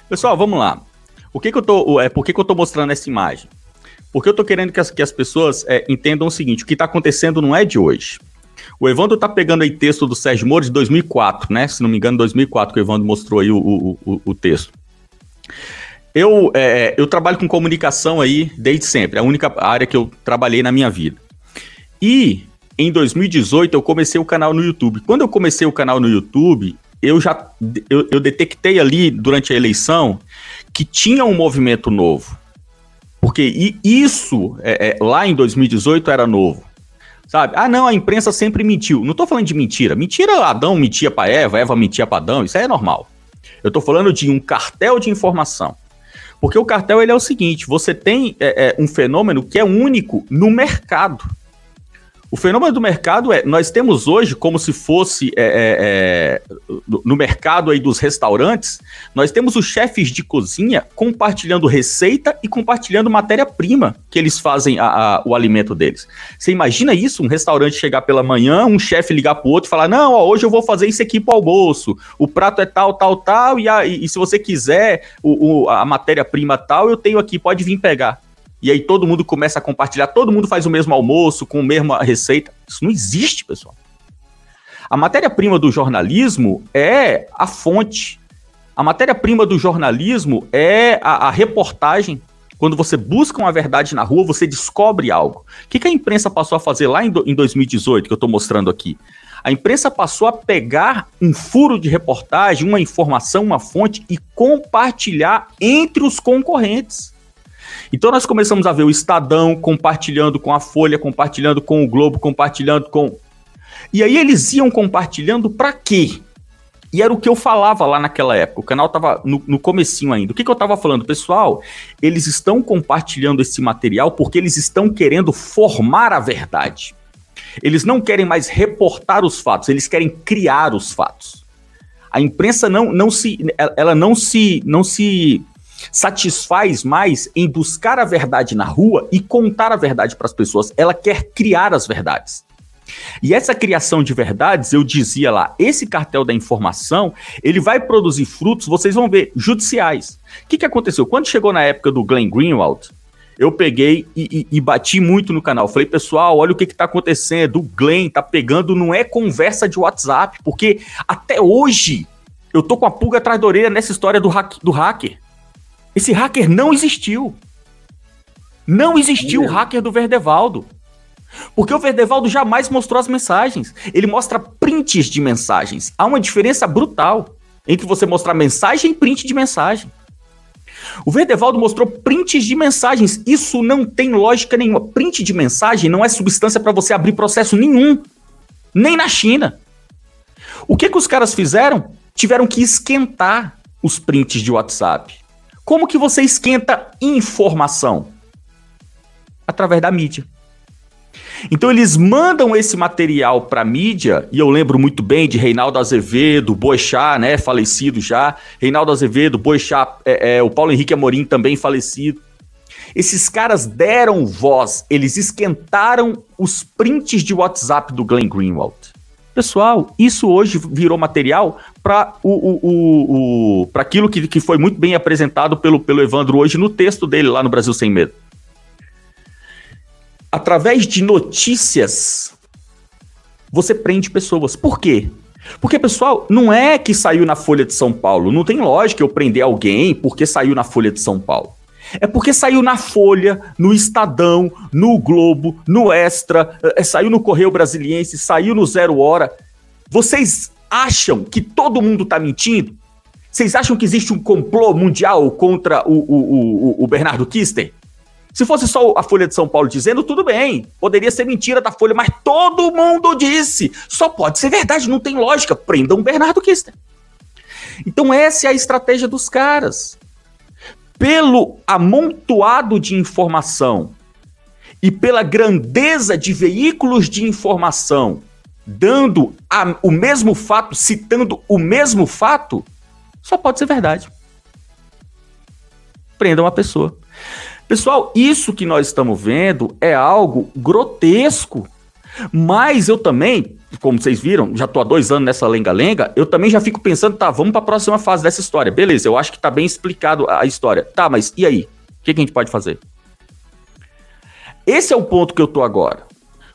Speaker 2: Pessoal, vamos lá. O que, que eu tô. É, por que, que eu tô mostrando essa imagem? Porque eu tô querendo que as, que as pessoas é, entendam o seguinte: o que tá acontecendo não é de hoje. O Evandro tá pegando aí texto do Sérgio Moro de 2004, né? Se não me engano, 2004 que o Evandro mostrou aí o, o, o, o texto. Eu, é, eu trabalho com comunicação aí desde sempre, é a única área que eu trabalhei na minha vida. E em 2018 eu comecei o canal no YouTube. Quando eu comecei o canal no YouTube, eu já eu, eu detectei ali durante a eleição que tinha um movimento novo. Porque isso é, é, lá em 2018 era novo. Sabe? Ah, não, a imprensa sempre mentiu. Não tô falando de mentira. Mentira, Adão mentia para Eva, Eva mentia para Adão, isso aí é normal. Eu tô falando de um cartel de informação. Porque o cartel ele é o seguinte: você tem é, é, um fenômeno que é único no mercado. O fenômeno do mercado é, nós temos hoje como se fosse é, é, é no mercado aí dos restaurantes, nós temos os chefes de cozinha compartilhando receita e compartilhando matéria-prima que eles fazem a, a, o alimento deles. Você imagina isso? Um restaurante chegar pela manhã, um chefe ligar pro outro e falar: Não, ó, hoje eu vou fazer isso aqui pro almoço, o prato é tal, tal, tal, e, a, e, e se você quiser o, o a matéria-prima tal, eu tenho aqui, pode vir pegar e aí todo mundo começa a compartilhar, todo mundo faz o mesmo almoço, com a mesma receita. Isso não existe, pessoal. A matéria-prima do jornalismo é a fonte. A matéria-prima do jornalismo é a, a, reportagem. Quando você busca uma verdade na rua, você descobre algo. O que, que a imprensa passou a fazer lá em, do, em 2018, que eu estou mostrando aqui? A imprensa passou a pegar um furo de reportagem, uma informação, uma fonte e compartilhar entre os concorrentes. Então nós começamos a ver o Estadão compartilhando com a Folha, compartilhando com o Globo, compartilhando com. E aí eles iam compartilhando para quê? E era o que eu falava lá naquela época. O canal tava no, no comecinho ainda. O que, que eu tava falando? Pessoal, eles estão compartilhando esse material porque eles estão querendo formar a verdade. Eles não querem mais reportar os fatos, eles querem criar os fatos. A imprensa não, não se ela não se não se satisfaz mais em buscar a verdade na rua e contar a verdade para as pessoas. Ela quer criar as verdades. E essa criação de verdades, eu dizia lá, esse cartel da informação, ele vai produzir frutos, vocês vão ver, judiciais. O que, que aconteceu? Quando chegou na época do Glenn Greenwald, eu peguei e, e, e, bati muito no canal. Falei, pessoal, olha o que, que tá acontecendo. O Glenn tá pegando, não é conversa de WhatsApp, porque até hoje eu tô com a pulga atrás da orelha nessa história do, hack, do hacker. Esse hacker não existiu. Não existiu o hacker do Verdevaldo. Porque o Verdevaldo jamais mostrou as mensagens. Ele mostra prints de mensagens. Há uma diferença brutal entre você mostrar mensagem e print de mensagem. O Verdevaldo mostrou prints de mensagens. Isso não tem lógica nenhuma. Print de mensagem não é substância para você abrir processo nenhum. Nem na China. O que, que os caras fizeram? Tiveram que esquentar os prints de WhatsApp. Como que você esquenta informação? Através da mídia. Então eles mandam esse material para mídia, e eu lembro muito bem de Reinaldo Azevedo, Boechat, né, falecido já, Reinaldo Azevedo, Boechat, é, é, o Paulo Henrique Amorim também falecido. Esses caras deram voz, eles esquentaram os prints de WhatsApp do Glenn Greenwald. Pessoal, isso hoje virou material para o, o, o, o aquilo que, que foi muito bem apresentado pelo, pelo Evandro hoje no texto dele lá no Brasil Sem Medo. Através de notícias, você prende pessoas. Por quê? Porque, pessoal, não é que saiu na Folha de São Paulo. Não tem lógica eu prender alguém porque saiu na Folha de São Paulo. É porque saiu na Folha, no Estadão, no Globo, no Extra, é, saiu no Correio Brasiliense, saiu no Zero Hora. Vocês acham que todo mundo está mentindo? Vocês acham que existe um complô mundial contra o, o, o, o Bernardo Kister? Se fosse só a Folha de São Paulo dizendo, tudo bem, poderia ser mentira da Folha, mas todo mundo disse. Só pode ser verdade, não tem lógica. Prendam Bernardo Kister. Então, essa é a estratégia dos caras pelo amontoado de informação e pela grandeza de veículos de informação dando a, o mesmo fato, citando o mesmo fato, só pode ser verdade. Prenda uma pessoa. Pessoal, isso que nós estamos vendo é algo grotesco. Mas eu também, como vocês viram, já tô há dois anos nessa lenga-lenga, eu também já fico pensando, tá, vamos para a próxima fase dessa história. Beleza, eu acho que tá bem explicado a história. Tá, mas e aí? O que, que a gente pode fazer? Esse é o ponto que eu tô agora.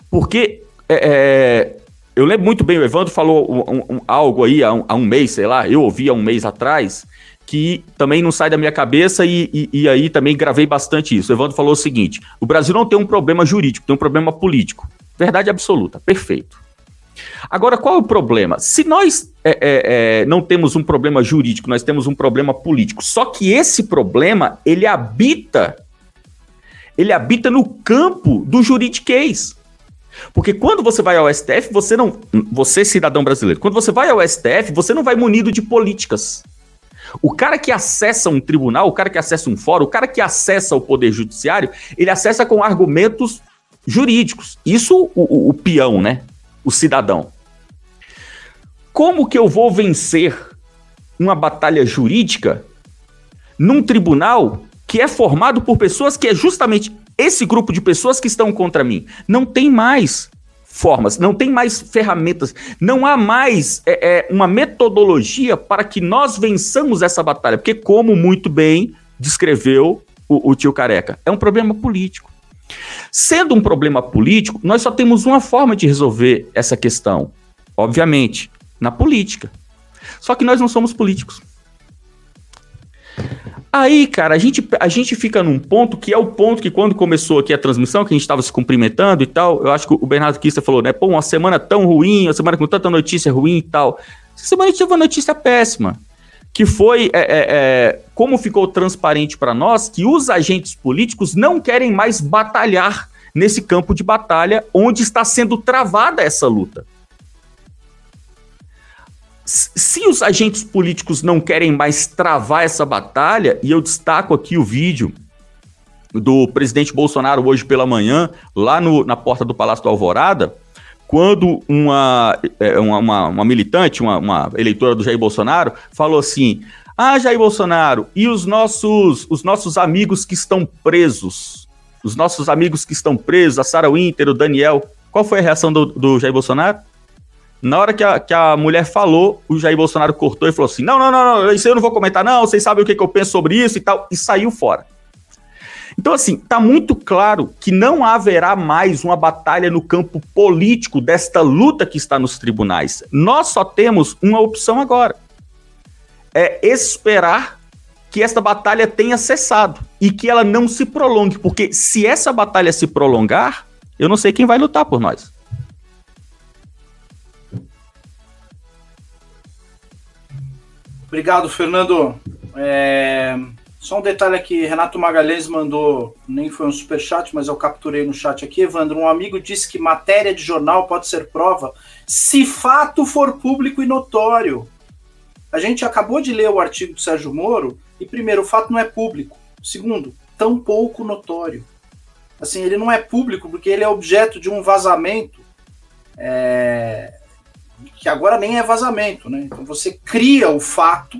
Speaker 2: Porque é, é, eu lembro muito bem, o Evandro falou um, um, algo aí há um, há um, mês, sei lá, eu ouvi há um mês atrás, que também não sai da minha cabeça e, e, e aí também gravei bastante isso. O Evandro falou o seguinte: o Brasil não tem um problema jurídico, tem um problema político. Verdade absoluta, perfeito. Agora, qual é o problema? Se nós é, é, é, não temos um problema jurídico, nós temos um problema político. Só que esse problema, ele habita, ele habita no campo do juridiquês. Porque quando você vai ao STF, você não, você cidadão brasileiro, quando você vai ao STF, você não vai munido de políticas. O cara que acessa um tribunal, o cara que acessa um fórum, o cara que acessa o poder judiciário, ele acessa com argumentos jurídicos. Isso o, o, o peão, né? O cidadão. Como que eu vou vencer uma batalha jurídica num tribunal que é formado por pessoas que é justamente esse grupo de pessoas que estão contra mim? Não tem mais formas, não tem mais ferramentas, não há mais é, é, uma metodologia para que nós vençamos essa batalha, porque, como muito bem descreveu o, o tio Careca, é um problema político. Sendo um problema político, nós só temos uma forma de resolver essa questão, obviamente, na política. Só que nós não somos políticos. Aí, cara, a gente, a gente fica num ponto que é o ponto que quando começou aqui a transmissão, que a gente estava se cumprimentando e tal, eu acho que o Bernardo Kista falou, né? Pô, uma semana tão ruim, uma semana com tanta notícia ruim e tal. Essa semana a gente teve uma notícia péssima, que foi é, é, é, como ficou transparente para nós que os agentes políticos não querem mais batalhar nesse campo de batalha onde está sendo travada essa luta. Se os agentes políticos não querem mais travar essa batalha, e eu destaco aqui o vídeo do presidente Bolsonaro hoje pela manhã, lá no, na porta do Palácio do Alvorada, quando uma, é, uma, uma, uma militante, uma, uma, eleitora do Jair Bolsonaro, falou assim: Ah, Jair Bolsonaro, e os nossos, os nossos amigos que estão presos? Os nossos amigos que estão presos, a Sarah Winter, o Daniel. Qual foi a reação do, do Jair Bolsonaro? Na hora que a, que a mulher falou, o Jair Bolsonaro cortou e falou assim: não, não, não, não, isso eu não vou comentar, não, vocês sabem o que, que eu penso sobre isso e tal, e saiu fora. Então, assim, tá muito claro que não haverá mais uma batalha no campo político desta luta que está nos tribunais. Nós só temos uma opção agora: é esperar que esta batalha tenha cessado e que ela não se prolongue, porque se essa batalha se prolongar, eu não sei quem vai lutar por nós.
Speaker 8: Obrigado, Fernando. É... Só um detalhe aqui, Renato Magalhães mandou, nem foi um super chat, mas eu capturei no chat aqui, Evandro. Um amigo disse que matéria de jornal pode ser prova se fato for público e notório. A gente acabou de ler o artigo do Sérgio Moro e primeiro, o fato não é público. Segundo, tão pouco notório. Assim, ele não é público porque ele é objeto de um vazamento é, que agora nem é vazamento, né? Então você cria o fato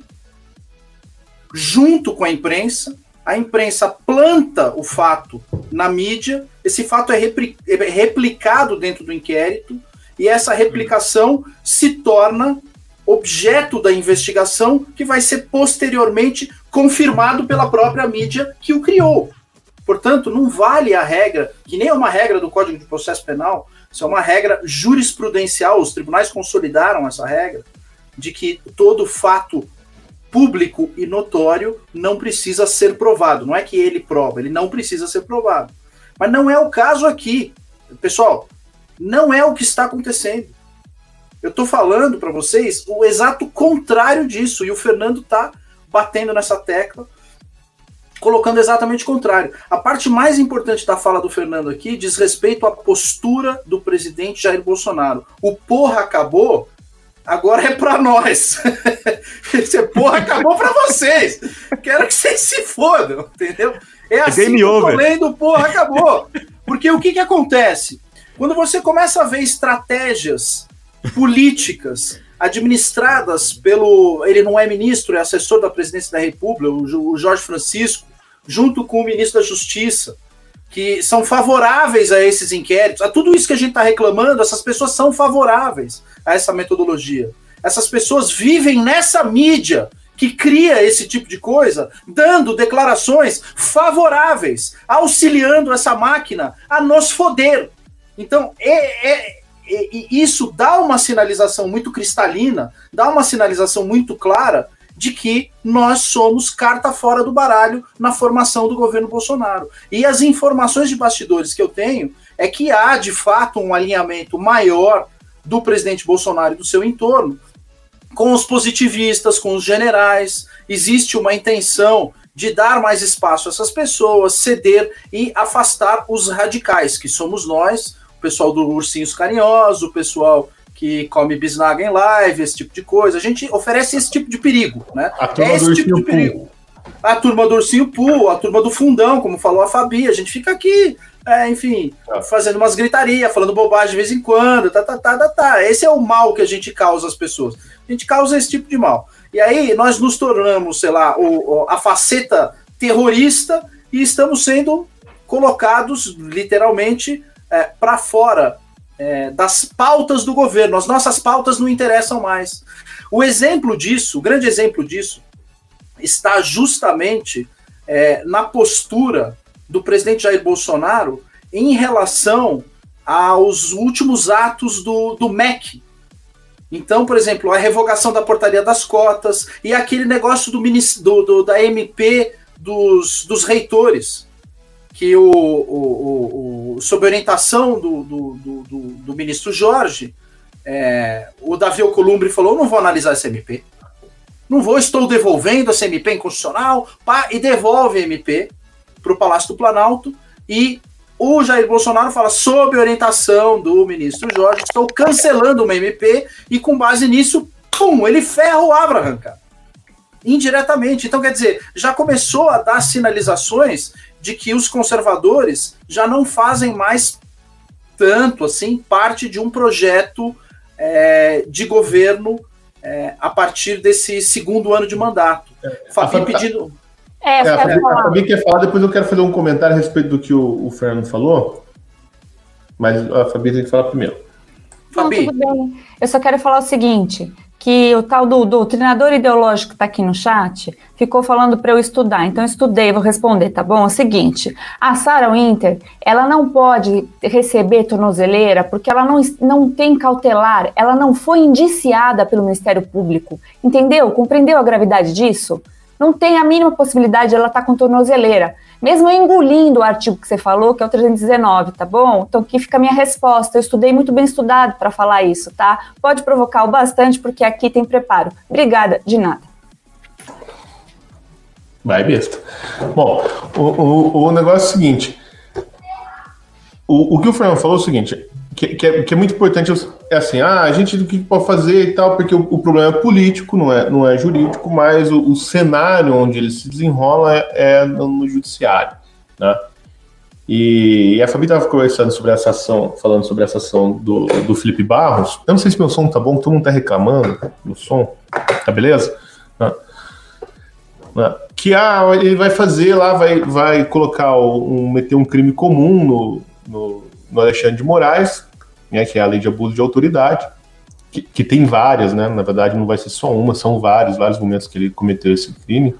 Speaker 8: junto com a imprensa, a imprensa planta o fato na mídia, esse fato é, é replicado dentro do inquérito. E essa replicação se torna objeto da investigação que vai ser posteriormente confirmado pela própria mídia que o criou. Portanto, não vale a regra, que nem é uma regra do Código de Processo Penal, isso é uma regra jurisprudencial, os tribunais consolidaram essa regra, de que todo fato público e notório não precisa ser provado. Não é que ele prova, ele não precisa ser provado. Mas não é o caso aqui. Pessoal, não é o que está acontecendo. Eu estou falando para vocês o exato contrário disso, e o Fernando está batendo nessa tecla colocando exatamente o contrário. A parte mais importante da fala do Fernando aqui diz respeito à postura do presidente Jair Bolsonaro. O porra acabou, agora é para nós. Esse porra acabou para vocês. Quero que vocês se fodam, entendeu? É assim Game que eu tô lendo, porra acabou. Porque o que que acontece? Quando você começa a ver estratégias políticas administradas pelo. Ele não é ministro, é assessor da presidência da República, o Jorge Francisco, junto com o ministro da Justiça, que são favoráveis a esses inquéritos, a tudo isso que a gente está reclamando, essas pessoas são favoráveis a essa metodologia. Essas pessoas vivem nessa mídia que cria esse tipo de coisa, dando declarações favoráveis, auxiliando essa máquina a nos foder. Então, é, é, é, isso dá uma sinalização muito cristalina, dá uma sinalização muito clara de que nós somos carta fora do baralho na formação do governo Bolsonaro. E as informações de bastidores que eu tenho é que há, de fato, um alinhamento maior do presidente Bolsonaro e do seu entorno com os positivistas, com os generais. Existe uma intenção de dar mais espaço a essas pessoas, ceder e afastar os radicais, que somos nós, o pessoal do Ursinhos Carinhosos, o pessoal que come bisnaga em live, esse tipo de coisa. A gente oferece esse tipo de perigo, né? É esse tipo de perigo. A turma do Ursinho Pool, a turma do Fundão, como falou a Fabi, a gente fica aqui é, enfim, fazendo umas gritaria, falando bobagem de vez em quando, tá, tá, tá, tá, tá. Esse é o mal que a gente causa às pessoas. A gente causa esse tipo de mal. E aí nós nos tornamos, sei lá, o, a faceta terrorista e estamos sendo colocados literalmente é, para fora é, das pautas do governo. As nossas pautas não interessam mais. O exemplo disso, o grande exemplo disso, está justamente é, na postura do presidente Jair Bolsonaro em relação aos últimos atos do, do MEC. Então, por exemplo, a revogação da portaria das cotas e aquele negócio do, do, do da MP dos, dos reitores, que o, o, o, sob orientação do, do, do, do ministro Jorge, é, o Davi Alcolumbre falou: não vou analisar essa MP. Não vou, estou devolvendo essa MP inconstitucional, pá, e devolve a MP para o Palácio do Planalto. E o Jair Bolsonaro fala, sob orientação do ministro Jorge, estou cancelando uma MP, e com base nisso, pum, ele ferra o Abraham, cara. Indiretamente. Então, quer dizer, já começou a dar sinalizações de que os conservadores já não fazem mais tanto assim parte de um projeto é, de governo é, a partir desse segundo ano de mandato. É, Fabi pedindo.
Speaker 10: É, é, a Fabi, a Fabi quer falar, depois eu quero fazer um comentário a respeito do que o, o Fernando falou. Mas a Fabi tem que falar primeiro.
Speaker 9: Fabi. Não, tudo bem. Eu só quero falar o seguinte: que o tal do, do treinador ideológico que está aqui no chat ficou falando para eu estudar. Então, eu estudei, vou responder, tá bom? É o seguinte: a Sarah Winter, ela não pode receber tornozeleira porque ela não, não tem cautelar, ela não foi indiciada pelo Ministério Público. Entendeu? Compreendeu a gravidade disso? Não tem a mínima possibilidade de ela estar tá com tornozeleira mesmo engolindo o artigo que você falou, que é o 319, tá bom? Então aqui fica a minha resposta. Eu estudei muito bem estudado para falar isso, tá? Pode provocar o bastante, porque aqui tem preparo. Obrigada, de nada.
Speaker 10: Vai, besta. Bom, o, o, o negócio é o seguinte. O, o que o Fernando falou é o seguinte: que, que, é, que, é, muito importante é assim, ah, a gente o que pode fazer e tal, porque o, o, problema é político, não é, não é jurídico, mas o, o cenário onde ele se desenrola é, é no, no, judiciário, né? E, e a Fabi estava conversando sobre essa ação, falando sobre essa ação do, do Felipe Barros. Eu não sei se meu som tá bom, todo mundo tá reclamando do som, tá beleza? Né? Né? Que ah, ele vai fazer lá, vai, vai colocar um, meter um crime comum no, no no Alexandre de Moraes, né, que é a lei de abuso de autoridade, que, que, tem várias, né? Na verdade, não vai ser só uma, são vários, vários momentos que ele cometeu esse crime.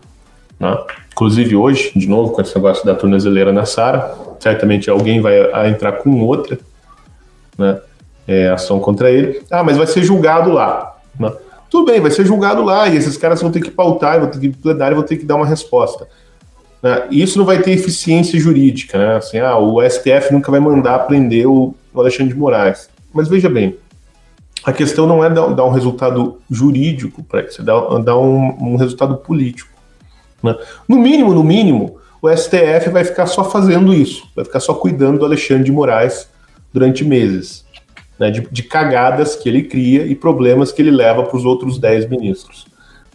Speaker 10: Né? Inclusive hoje, de novo, com esse negócio da tornozeleira na Sara, certamente alguém vai entrar com outra né? É, ação contra ele. Ah, mas vai ser julgado lá. Né? Tudo bem, vai ser julgado lá, e esses caras vão ter que pautar, vão ter que plenar e vão ter que dar uma resposta. Né? Isso não vai ter eficiência jurídica, né? Assim, ah, o STF nunca vai mandar prender o Alexandre de Moraes. Mas veja bem, a questão não é dar, um resultado jurídico para isso, é dar, dar um, um, resultado político. Né? No mínimo, no mínimo, o STF vai ficar só fazendo isso, vai ficar só cuidando do Alexandre de Moraes durante meses, né? de, de cagadas que ele cria e problemas que ele leva para os outros 10 ministros.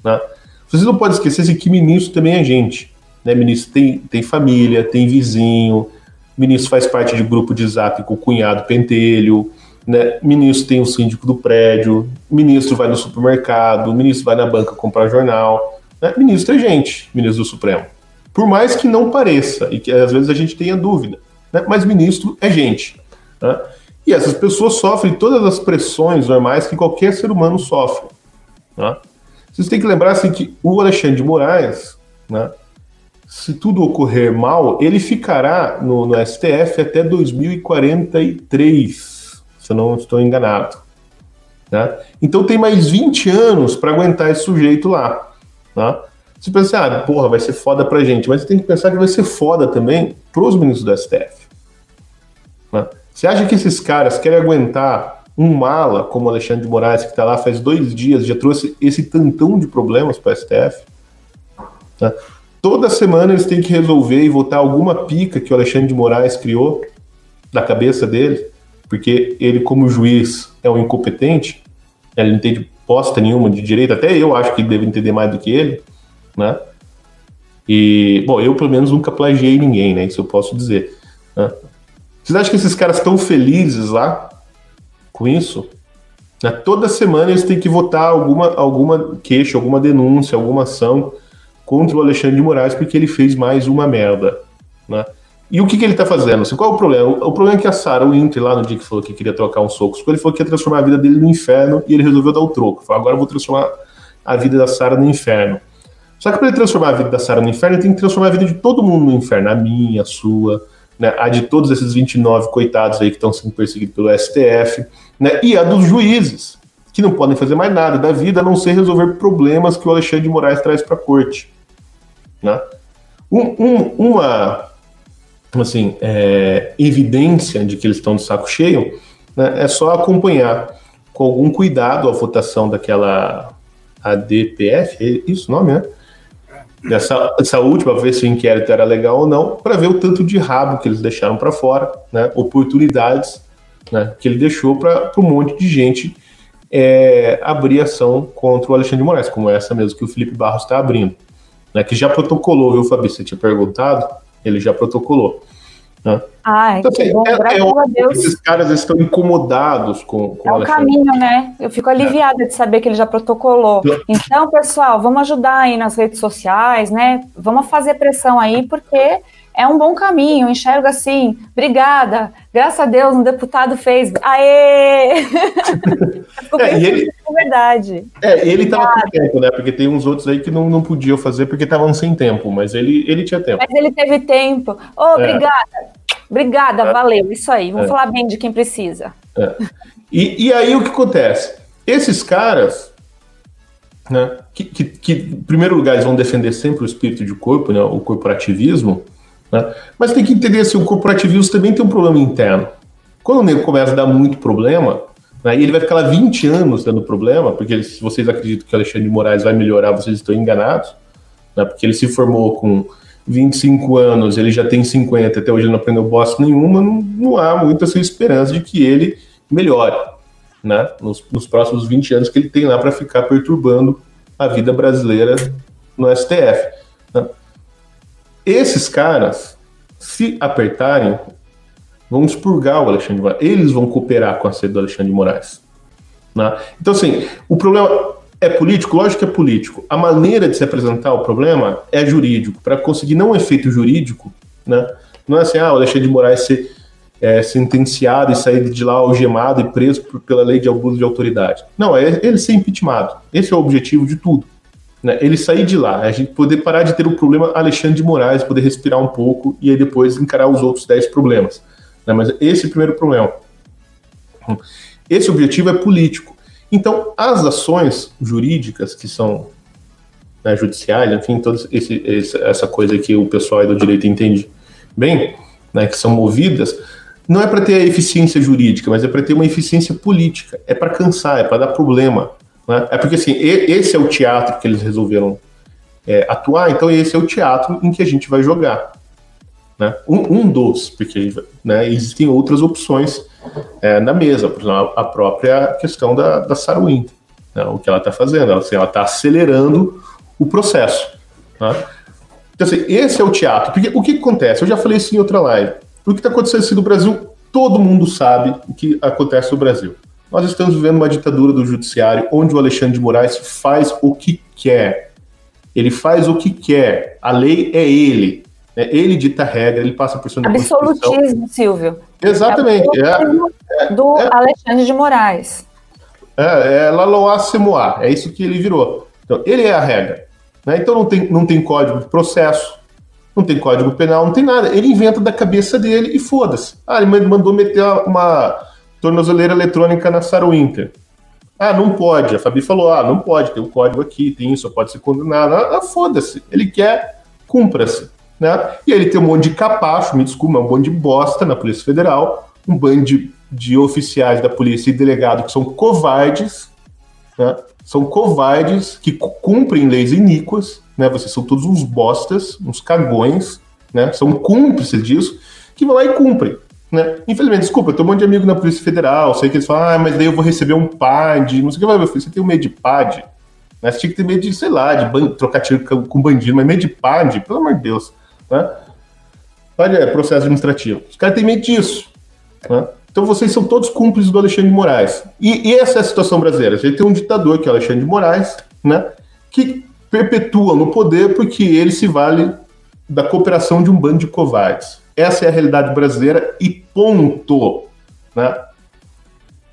Speaker 10: Né? Vocês não podem esquecer que ministro também é gente. Né? Ministro tem, tem família, tem vizinho, ministro faz parte de grupo de zap com o cunhado pentelho, né? ministro tem um síndico do prédio, ministro vai no supermercado, ministro vai na banca comprar jornal. Né? Ministro é gente, ministro do Supremo. Por mais que não pareça, e que às vezes a gente tenha dúvida, né? mas ministro é gente. Né? E essas pessoas sofrem todas as pressões normais que qualquer ser humano sofre. Né? Vocês têm que lembrar assim, que o Alexandre de Moraes, né, se tudo ocorrer mal, ele ficará no, no STF até 2043, se eu não estou enganado. Né? Então tem mais 20 anos para aguentar esse sujeito lá. Né? Você pensa, ah, porra, vai ser foda pra gente, mas você tem que pensar que vai ser foda também pros ministros do STF. Né? Você acha que esses caras querem aguentar um mala como Alexandre de Moraes, que está lá faz dois dias, já trouxe esse tantão de problemas para o STF? Né? Toda semana eles têm que resolver e votar alguma pica que o Alexandre de Moraes criou da cabeça dele, porque ele, como juiz, é um incompetente, ele não entende posta nenhuma de direito, até eu acho que ele deve entender mais do que ele, né? E, bom, eu pelo menos nunca plagiei ninguém, né? Isso eu posso dizer. Né? Vocês acham que esses caras estão felizes lá com isso? Né? Toda semana eles têm que votar alguma, alguma queixa, alguma denúncia, alguma ação contra o Alexandre de Moraes porque ele fez mais uma merda. Né? E o que, que ele está fazendo? Assim, qual é o problema? O, problema é que a Sarah Winter, lá no dia que falou que queria trocar um soco, ele falou que ia transformar a vida dele no inferno e ele resolveu dar o troco. Falou, agora eu vou transformar a vida da Sarah no inferno. Só que para ele transformar a vida da Sarah no inferno, ele tem que transformar a vida de todo mundo no inferno. A minha, a sua, né? a de todos esses 29 coitados aí que estão sendo perseguidos pelo STF, né? e a dos juízes, que não podem fazer mais nada da vida a não ser resolver problemas que o Alexandre de Moraes traz para a corte. Né? Um, um, uma assim, é, evidência de que eles estão de saco cheio né, é só acompanhar com algum cuidado a votação daquela ADPF, é isso o nome, né? Essa, essa última, ver se o inquérito era legal ou não, para ver o tanto de rabo que eles deixaram para fora, né? oportunidades né? que ele deixou para um monte de gente é, abrir ação contra o Alexandre de Moraes, como essa mesmo que o Felipe Barros está abrindo né, que já protocolou, viu, Fabi? Você tinha perguntado, ele já protocolou. Né?
Speaker 9: Ai, então, que assim, bom, é,
Speaker 10: é. Esses caras estão incomodados com, com
Speaker 9: É o caminho, né? Eu fico aliviada é. de saber que ele já protocolou. Então, pessoal, vamos ajudar aí nas redes sociais, né? Vamos fazer pressão aí, porque é um bom caminho. Enxergo assim, obrigada, graças a Deus, um deputado fez. Aê!
Speaker 10: é, e ele,
Speaker 9: é verdade.
Speaker 10: É, ele estava com tempo, né? Porque tem uns outros aí que não, não podiam fazer porque estavam sem tempo, mas ele, ele tinha tempo.
Speaker 9: Mas ele teve tempo. Ô, oh, obrigada. É. Obrigada, é. valeu. Isso aí. Vamos é. falar bem de quem precisa.
Speaker 10: É. E, e aí o que acontece? Esses caras, né, que, que, que, em primeiro lugar, eles vão defender sempre o espírito de corpo, né, o corporativismo, né? Mas tem que entender assim, o corporativismo também tem um problema interno. Quando o nego começa a dar muito problema, né, e ele vai ficar lá 20 anos dando problema, porque se vocês acreditam que o Alexandre de Moraes vai melhorar, vocês estão enganados, né, porque ele se formou com 25 anos, ele já tem 50, até hoje ele não aprendeu bosta nenhuma, não, não há muita essa esperança de que ele melhore né, nos, nos próximos 20 anos que ele tem lá para ficar perturbando a vida brasileira no STF. Né. Esses caras, se apertarem, vão expurgar o Alexandre de Moraes. Eles vão cooperar com a sede do Alexandre de Moraes. Né? Então, assim, o problema é político? Lógico que é político. A maneira de se apresentar o problema é jurídico. Para conseguir não um efeito jurídico, né? não é assim, ah, o Alexandre de Moraes ser é, sentenciado e sair de lá algemado e preso por, pela lei de abuso de autoridade. Não, é ele ser impeachmentado. Esse é o objetivo de tudo né, ele sair de lá, a gente poder parar de ter o problema Alexandre de Moraes, poder respirar um pouco e aí depois encarar os outros 10 problemas. Né, mas esse é o primeiro problema. Esse objetivo é político. Então, as ações jurídicas que são né, judiciais, enfim, toda esse, esse, essa coisa que o pessoal do direito entende bem, né, que são movidas, não é para ter a eficiência jurídica, mas é para ter uma eficiência política. É para cansar, é para dar problema, né? É porque assim, esse é o teatro que eles resolveram é, atuar, então esse é o teatro em que a gente vai jogar. Né? Um, um dos, porque né, existem outras opções é, na mesa, por exemplo, a própria questão da, da né, o que ela está fazendo, ela assim, está acelerando o processo. Né? Então, assim, esse é o teatro, porque o que, que acontece? Eu já falei isso em outra live. O que está acontecendo assim, no Brasil, todo mundo sabe o que acontece no Brasil. Nós estamos vivendo uma ditadura do judiciário onde o Alexandre de Moraes faz o que quer. Ele faz o que quer. A lei é ele. Né? Ele dita a regra, ele passa por cima
Speaker 9: da Absolutismo, Silvio.
Speaker 10: Exatamente.
Speaker 9: É, é, do é, Alexandre de Moraes.
Speaker 10: É, é Laloa Semoa, é isso que ele virou. Então, ele é a regra. Né? Então não tem, não tem código de processo, não tem código penal, não tem nada. Ele inventa da cabeça dele e foda-se. Ah, ele mandou meter uma, tornozeleira eletrônica na Sarwinter. Ah, não pode. A Fabi falou: ah, não pode, tem um código aqui, tem isso, pode ser condenado. Ah, foda-se. Ele quer, cumpra-se. Né? E aí ele tem um monte de capacho, me desculpa, um monte de bosta na Polícia Federal, um bando de, de oficiais da polícia e delegado que são covardes, né? são covardes que cumprem leis iníquas, né? vocês são todos uns bostas, uns cagões, né? são cúmplices disso, que vão lá e cumprem. Né? Infelizmente, desculpa, eu tenho um monte de amigo na Polícia Federal, sei que eles falam, ah, mas daí eu vou receber um PAD, não sei o que, vai, meu filho, você tem um medo de PAD? Né? Você tinha que ter medo de, sei lá, de trocar tiro com bandido, mas medo de PAD, pelo amor de Deus. Né? PAD é processo administrativo. Os caras têm medo disso. Né? Então vocês são todos cúmplices do Alexandre de Moraes. E, e, essa é a situação brasileira. A gente tem um ditador, que é o Alexandre de Moraes, né, que perpetua no poder porque ele se vale da cooperação de um bando de covardes. Essa é a realidade brasileira e ponto. Né?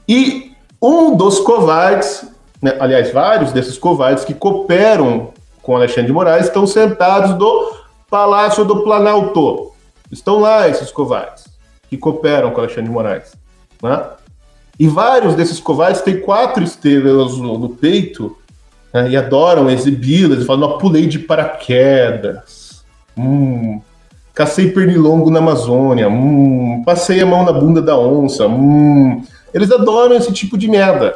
Speaker 10: E um dos covardes, né, aliás, vários desses covardes que cooperam com Alexandre de Moraes estão sentados do Palácio do Planalto. Estão lá esses covardes que cooperam com Alexandre de Moraes. Né? E vários desses covardes têm quatro estrelas no, no peito né, e adoram exibi-las e falam: pulei de paraquedas. Hum, cacei pernilongo na Amazônia. Hum, passei a mão na bunda da onça. Hum. Eles adoram esse tipo de merda.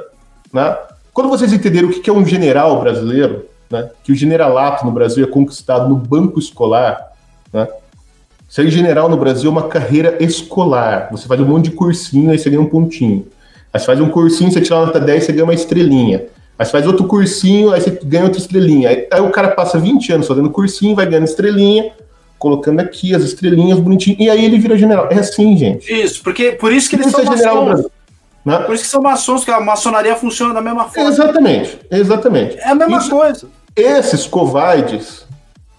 Speaker 10: Né? Quando vocês entenderem o que é um general brasileiro, né, que o generalato no Brasil é conquistado no banco escolar, né, Ser general no Brasil é uma carreira escolar. Você faz um monte de cursinho, aí você ganha um pontinho. Aí você faz um cursinho, você tira nota 10, você ganha uma estrelinha. Aí você faz outro cursinho, aí você ganha outra estrelinha. Aí, aí o cara passa 20 anos fazendo cursinho, vai ganhando estrelinha, colocando aqui as estrelinhas bonitinho, e aí ele vira general. É assim, gente.
Speaker 8: Isso, porque por isso que eles são maçons. Né? Por isso que são maçons, que a maçonaria funciona da mesma forma.
Speaker 10: Exatamente, exatamente.
Speaker 8: É a mesma isso, coisa.
Speaker 10: Esses covardes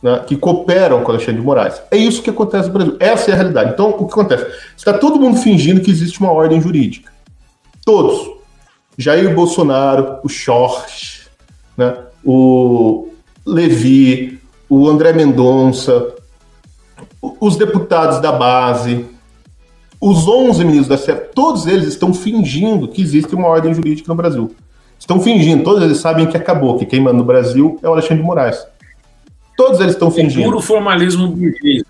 Speaker 10: né, que cooperam com Alexandre de Moraes. É isso que acontece no Brasil. Essa é a realidade. Então, o que acontece? Está todo mundo fingindo que existe uma ordem jurídica. Todos. Jair Bolsonaro, o Schorch, né, o Levi, o André Mendonça, os deputados da base, os 11 ministros da SEP, todos eles estão fingindo que existe uma ordem jurídica no Brasil. Estão fingindo, todos eles sabem que acabou, que quem manda no Brasil é o Alexandre de Moraes. Todos eles estão fingindo. É
Speaker 7: puro formalismo burguês.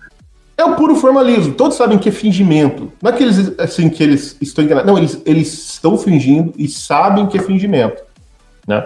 Speaker 10: É o puro formalismo. Todos sabem que é fingimento. Não é que eles, assim, que eles estão enganados. Não, eles, eles estão fingindo e sabem que é fingimento. Né?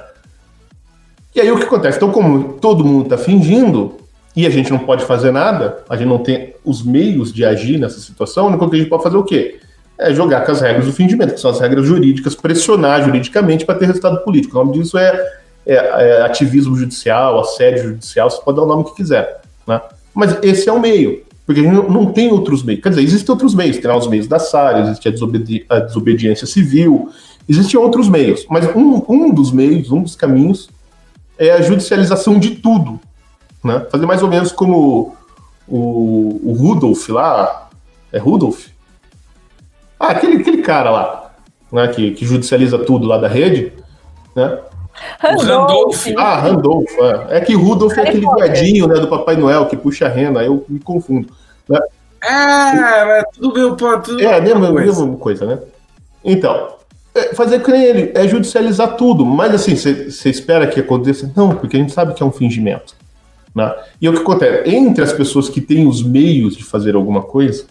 Speaker 10: E aí o que acontece? Então, como todo mundo está fingindo e a gente não pode fazer nada, a gente não tem os meios de agir nessa situação, o que a gente pode fazer é o quê? É jogar com as regras do fingimento, que são as regras jurídicas, pressionar juridicamente para ter resultado político. O nome disso é é, é, ativismo judicial, assédio judicial, você pode dar o nome que quiser. Né? Mas esse é o meio, porque a gente não, tem outros meios. Quer dizer, existem outros meios, tem lá os meios da SAR, existe a, desobedi a desobediência civil, existem outros meios, mas um, um dos meios, um dos caminhos é a judicialização de tudo. Né? Fazer mais ou menos como o, o Rudolf lá, é Rudolf? Ah, aquele, aquele cara lá, né, que, que judicializa tudo lá da rede, né?
Speaker 9: Randolph.
Speaker 10: Ah, Randolph. É, é que Rudolf é aquele viadinho né, do Papai Noel que puxa a rena, aí eu me confundo. Né?
Speaker 7: Ah, tudo meu tudo
Speaker 10: É, a mesma, mesma coisa, né? Então, é fazer com ele é judicializar tudo, mas assim, você espera que aconteça? Não, porque a gente sabe que é um fingimento. Né? E o que acontece? Entre as pessoas que têm os meios de fazer alguma coisa,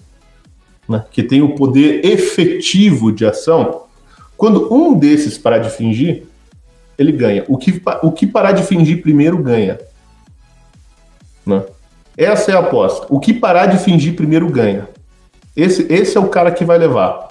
Speaker 10: né, que tem o poder efetivo de ação, quando um desses parar de fingir, ele ganha. O que, o que parar de fingir primeiro ganha. Né? Essa é a aposta. O que parar de fingir primeiro ganha. Esse, esse é o cara que vai levar.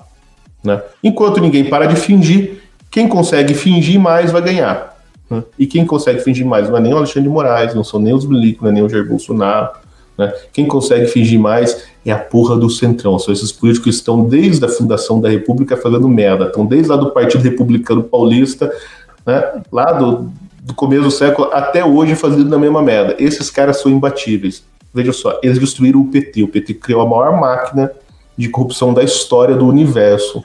Speaker 10: Né? Enquanto ninguém para de fingir, quem consegue fingir mais vai ganhar. Né? E quem consegue fingir mais não é nem o Alexandre de Moraes, não são nem os Milico, não é nem o Jair Bolsonaro. Né? Quem consegue fingir mais é a porra do Centrão. São esses políticos que estão desde a fundação da República fazendo merda. Estão desde lá do Partido Republicano Paulista né, lá do, do começo do século até hoje fazendo a mesma merda. Esses caras são imbatíveis. Veja só, eles destruíram o PT. O PT criou a maior máquina de corrupção da história do universo.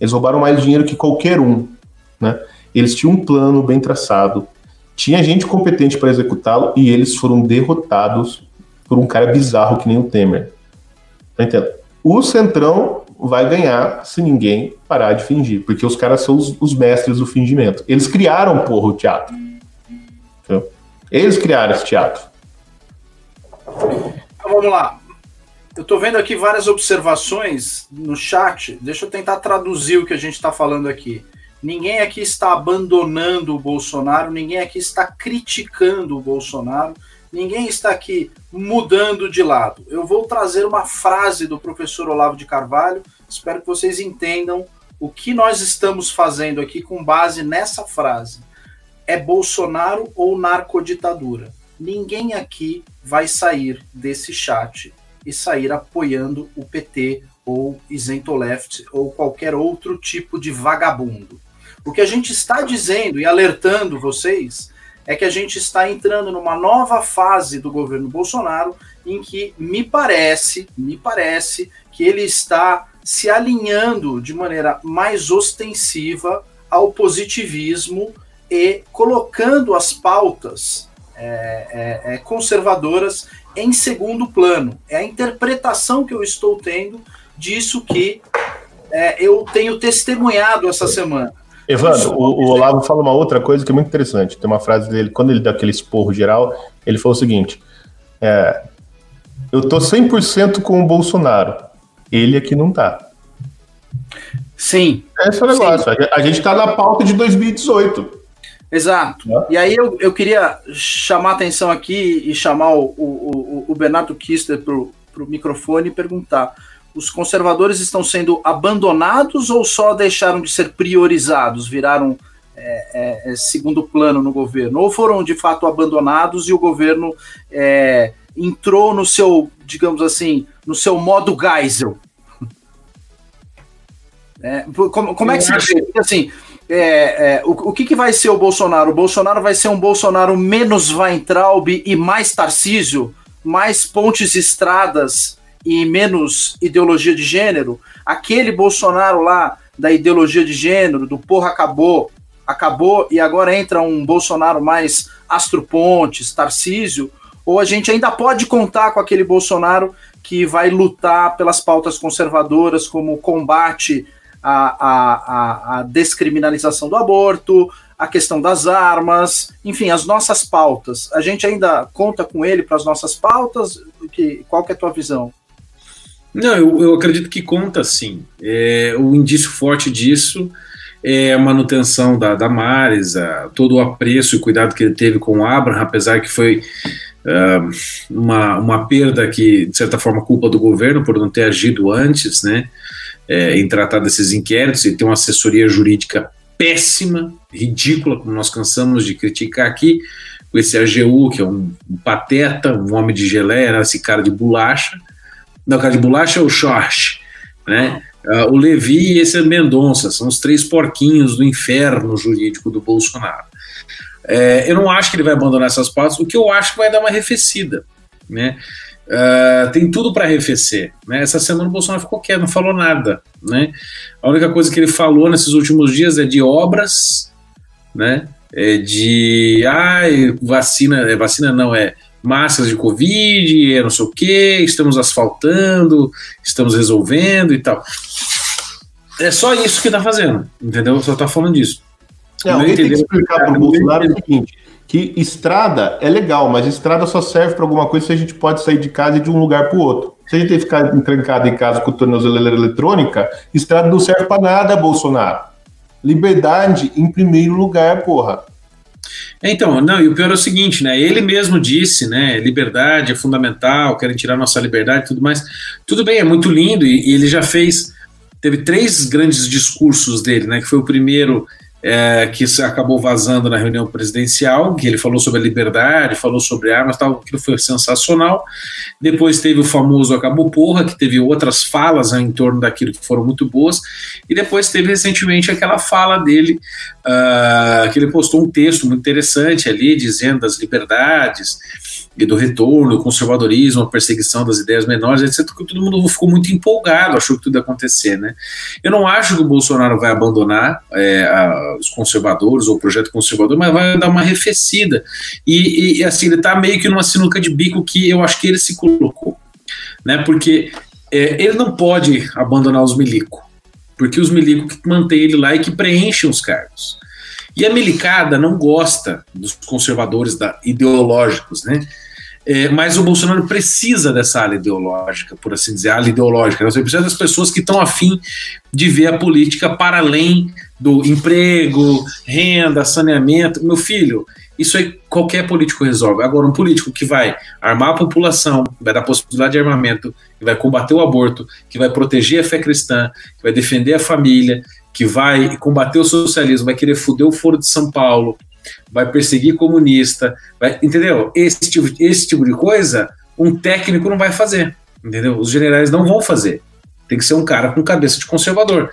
Speaker 10: Eles roubaram mais dinheiro que qualquer um. Né? Eles tinham um plano bem traçado, tinha gente competente para executá-lo e eles foram derrotados por um cara bizarro que nem o Temer. Tá entendendo? O Centrão vai ganhar se ninguém parar de fingir, porque os caras são os, os mestres do fingimento. Eles criaram, porra, o teatro. Entendeu? Eles criaram esse teatro.
Speaker 8: Então vamos lá. Eu estou vendo aqui várias observações no chat. Deixa eu tentar traduzir o que a gente está falando aqui. Ninguém aqui está abandonando o Bolsonaro, ninguém aqui está criticando o Bolsonaro, ninguém está aqui mudando de lado. Eu vou trazer uma frase do professor Olavo de Carvalho, espero que vocês entendam o que nós estamos fazendo aqui com base nessa frase. É Bolsonaro ou narcoditadura? Ninguém aqui vai sair desse chat e sair apoiando o PT ou isento left ou qualquer outro tipo de vagabundo. O que a gente está dizendo e alertando vocês é que a gente está entrando numa nova fase do governo Bolsonaro em que me parece, me parece que ele está se alinhando de maneira mais ostensiva ao positivismo e colocando as pautas é, é, é, conservadoras em segundo plano. É a interpretação que eu estou tendo disso que é, eu tenho testemunhado essa semana.
Speaker 10: Evandro, o, o, Olavo fala uma outra coisa que é muito interessante. Tem uma frase dele, quando ele dá aquele esporro geral, ele falou o seguinte: é, Eu tô 100% com o Bolsonaro, ele aqui não tá.
Speaker 8: Sim.
Speaker 10: Esse é o negócio. Sim. A gente tá na pauta de 2018.
Speaker 8: Exato. É. E aí eu, eu queria chamar a atenção aqui e chamar o, o, o Bernardo Kister para o microfone e perguntar: os conservadores estão sendo abandonados ou só deixaram de ser priorizados, viraram é, é, é segundo plano no governo? Ou foram de fato abandonados e o governo é, entrou no seu, digamos assim, no seu modo Geisel? É, como, como é que se diz? Assim, é, o, o que, que, vai ser o Bolsonaro? O Bolsonaro vai ser um Bolsonaro menos Weintraub e mais Tarcísio, mais pontes e estradas e menos ideologia de gênero? Aquele Bolsonaro lá da ideologia de gênero, do porra acabou, acabou e agora entra um Bolsonaro mais Astro Pontes, Tarcísio? Ou a gente ainda pode contar com aquele Bolsonaro que vai lutar pelas pautas conservadoras, como o combate a, a, a, descriminalização do aborto, a questão das armas, enfim, as nossas pautas. A gente ainda conta com ele para as nossas pautas? Que, qual que é a tua visão?
Speaker 7: Não, eu, eu acredito que conta sim. É, o indício forte disso é a manutenção da, da Maris, a, todo o apreço e cuidado que ele teve com o Abraham, apesar que foi uh, uma, uma perda que, de certa forma, culpa do governo por não ter agido antes, né? é, em tratar desses inquéritos e tem uma assessoria jurídica péssima, ridícula, como nós cansamos de criticar aqui, com esse AGU, que é um, um pateta, um homem de geleia, né, esse cara de bolacha. Não, cara de bolacha é o Jorge, né? Uh, o Levi e esse é Mendonça, são os três porquinhos do inferno jurídico do Bolsonaro. É, eu não acho que ele vai abandonar essas pautas, o que eu acho que vai dar uma arrefecida, né? Uh, tem tudo para arrefecer. Né? Essa semana o Bolsonaro ficou quieto, não falou nada. Né? A única coisa que ele falou nesses últimos dias é de obras, né? É de ai, vacina, é, vacina não, é máscaras de Covid, é não sei o que, estamos asfaltando, estamos resolvendo e tal. É só isso que tá fazendo, entendeu? Só tá falando disso.
Speaker 10: É, alguém tem que explicar para o Bolsonaro o seguinte: que estrada é legal, mas estrada só serve para alguma coisa se a gente pode sair de casa e de um lugar para o outro. Se a gente tem que ficar trancado em casa com tornozeleira eletrônica, estrada não serve para nada, Bolsonaro. Liberdade em primeiro lugar, porra.
Speaker 7: Então, não, e o pior é o seguinte, né? Ele mesmo disse, né? Liberdade é fundamental, querem tirar nossa liberdade e tudo mais. Tudo bem, é muito lindo, e, e ele já fez. Teve três grandes discursos dele, né? Que foi o primeiro é, que acabou vazando na reunião presidencial, que ele falou sobre a liberdade, falou sobre armas, tal, aquilo foi sensacional. Depois teve o famoso Acabou Porra, que teve outras falas né, em torno daquilo que foram muito boas. E depois teve recentemente aquela fala dele, uh, que ele postou um texto muito interessante ali, dizendo das liberdades e do retorno, do conservadorismo, a perseguição das ideias menores, etc. Que todo mundo ficou muito empolgado, achou que tudo ia acontecer, né? Eu não acho que o Bolsonaro vai abandonar é, a, os conservadores ou o projeto conservador, mas vai dar uma arrefecida. E, e assim, ele está meio que numa sinuca de bico que eu acho que ele se colocou, né? Porque é, ele não pode abandonar os milicos, porque os milicos que mantêm ele lá e que preenchem os cargos. E a milicada não gosta dos conservadores da, ideológicos, né? É, mas o Bolsonaro precisa dessa ala ideológica, por assim dizer, ala ideológica. Né? Você precisa das pessoas que estão afim de ver a política para além do emprego, renda, saneamento. Meu filho, isso aí qualquer político resolve. Agora, um político que vai armar a população, vai dar possibilidade de armamento, que vai combater o aborto, que vai proteger a fé cristã, que vai defender a família, que vai combater o socialismo, vai querer foder o Foro de São Paulo, vai perseguir comunista, vai, entendeu? Esse tipo, esse tipo de coisa, um técnico não vai fazer, entendeu? Os generais não vão fazer. Tem que ser um cara com cabeça de conservador.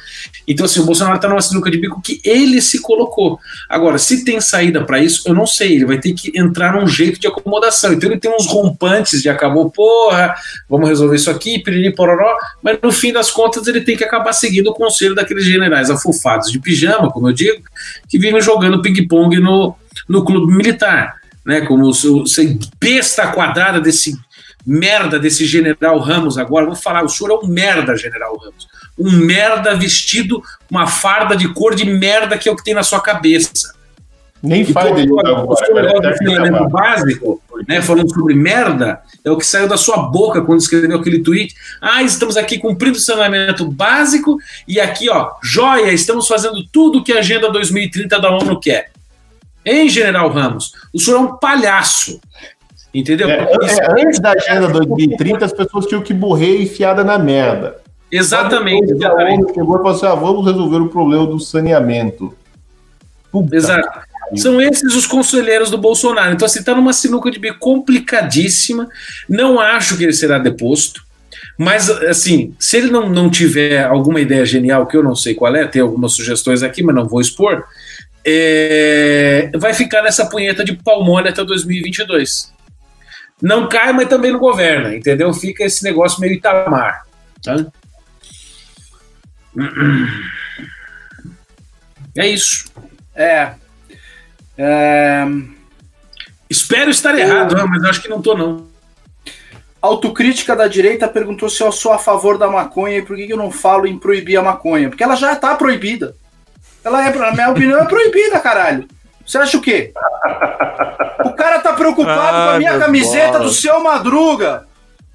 Speaker 7: Então, assim, o Bolsonaro está numa sinuca de bico que ele se colocou. Agora, se tem saída para isso, eu não sei. Ele vai ter que entrar num jeito de acomodação. Então, ele tem uns rompantes de acabou, porra, vamos resolver isso aqui, piriri, pororó. Mas no fim das contas, ele tem que acabar seguindo o conselho daqueles generais afufados de pijama, como eu digo, que vivem jogando ping-pong no, no clube militar. Né, como ser besta quadrada desse merda desse general Ramos agora. Vou falar, o senhor é um merda, general Ramos. Um merda vestido uma farda de cor de merda que é o que tem na sua cabeça.
Speaker 10: Nem faz dele agora. O senhor
Speaker 7: negócio do treinamento básico, né, falando sobre merda, é o que saiu da sua boca quando escreveu aquele tweet. Ah, estamos aqui cumprindo o saneamento básico e aqui, ó, joia, estamos fazendo tudo que a Agenda 2030 da ONU quer. Hein, General Ramos? O senhor é um palhaço. Entendeu?
Speaker 10: É, é, antes da agenda 2030, as pessoas tinham que morrer enfiada na merda.
Speaker 7: Exatamente.
Speaker 10: exatamente. Chegou e falou assim: ah, vamos resolver o problema do saneamento.
Speaker 7: Puta Exato. São esses os conselheiros do Bolsonaro. Então, assim, está numa sinuca de bico complicadíssima. Não acho que ele será deposto. Mas, assim, se ele não, não tiver alguma ideia genial, que eu não sei qual é, tem algumas sugestões aqui, mas não vou expor, é, vai ficar nessa punheta de palmole até 2022 não cai, mas também não governa, entendeu? Fica esse negócio meio Itamar. Tá? É isso.
Speaker 8: É. é...
Speaker 7: Espero estar errado, mas acho que não tô, não.
Speaker 8: Autocrítica da direita perguntou se eu sou a favor da maconha e por que eu não falo em proibir a maconha. Porque ela já está proibida. Ela é, na minha opinião, é proibida, caralho. Você acha o quê? O cara tá preocupado ah, com a minha camiseta bola. do seu Madruga.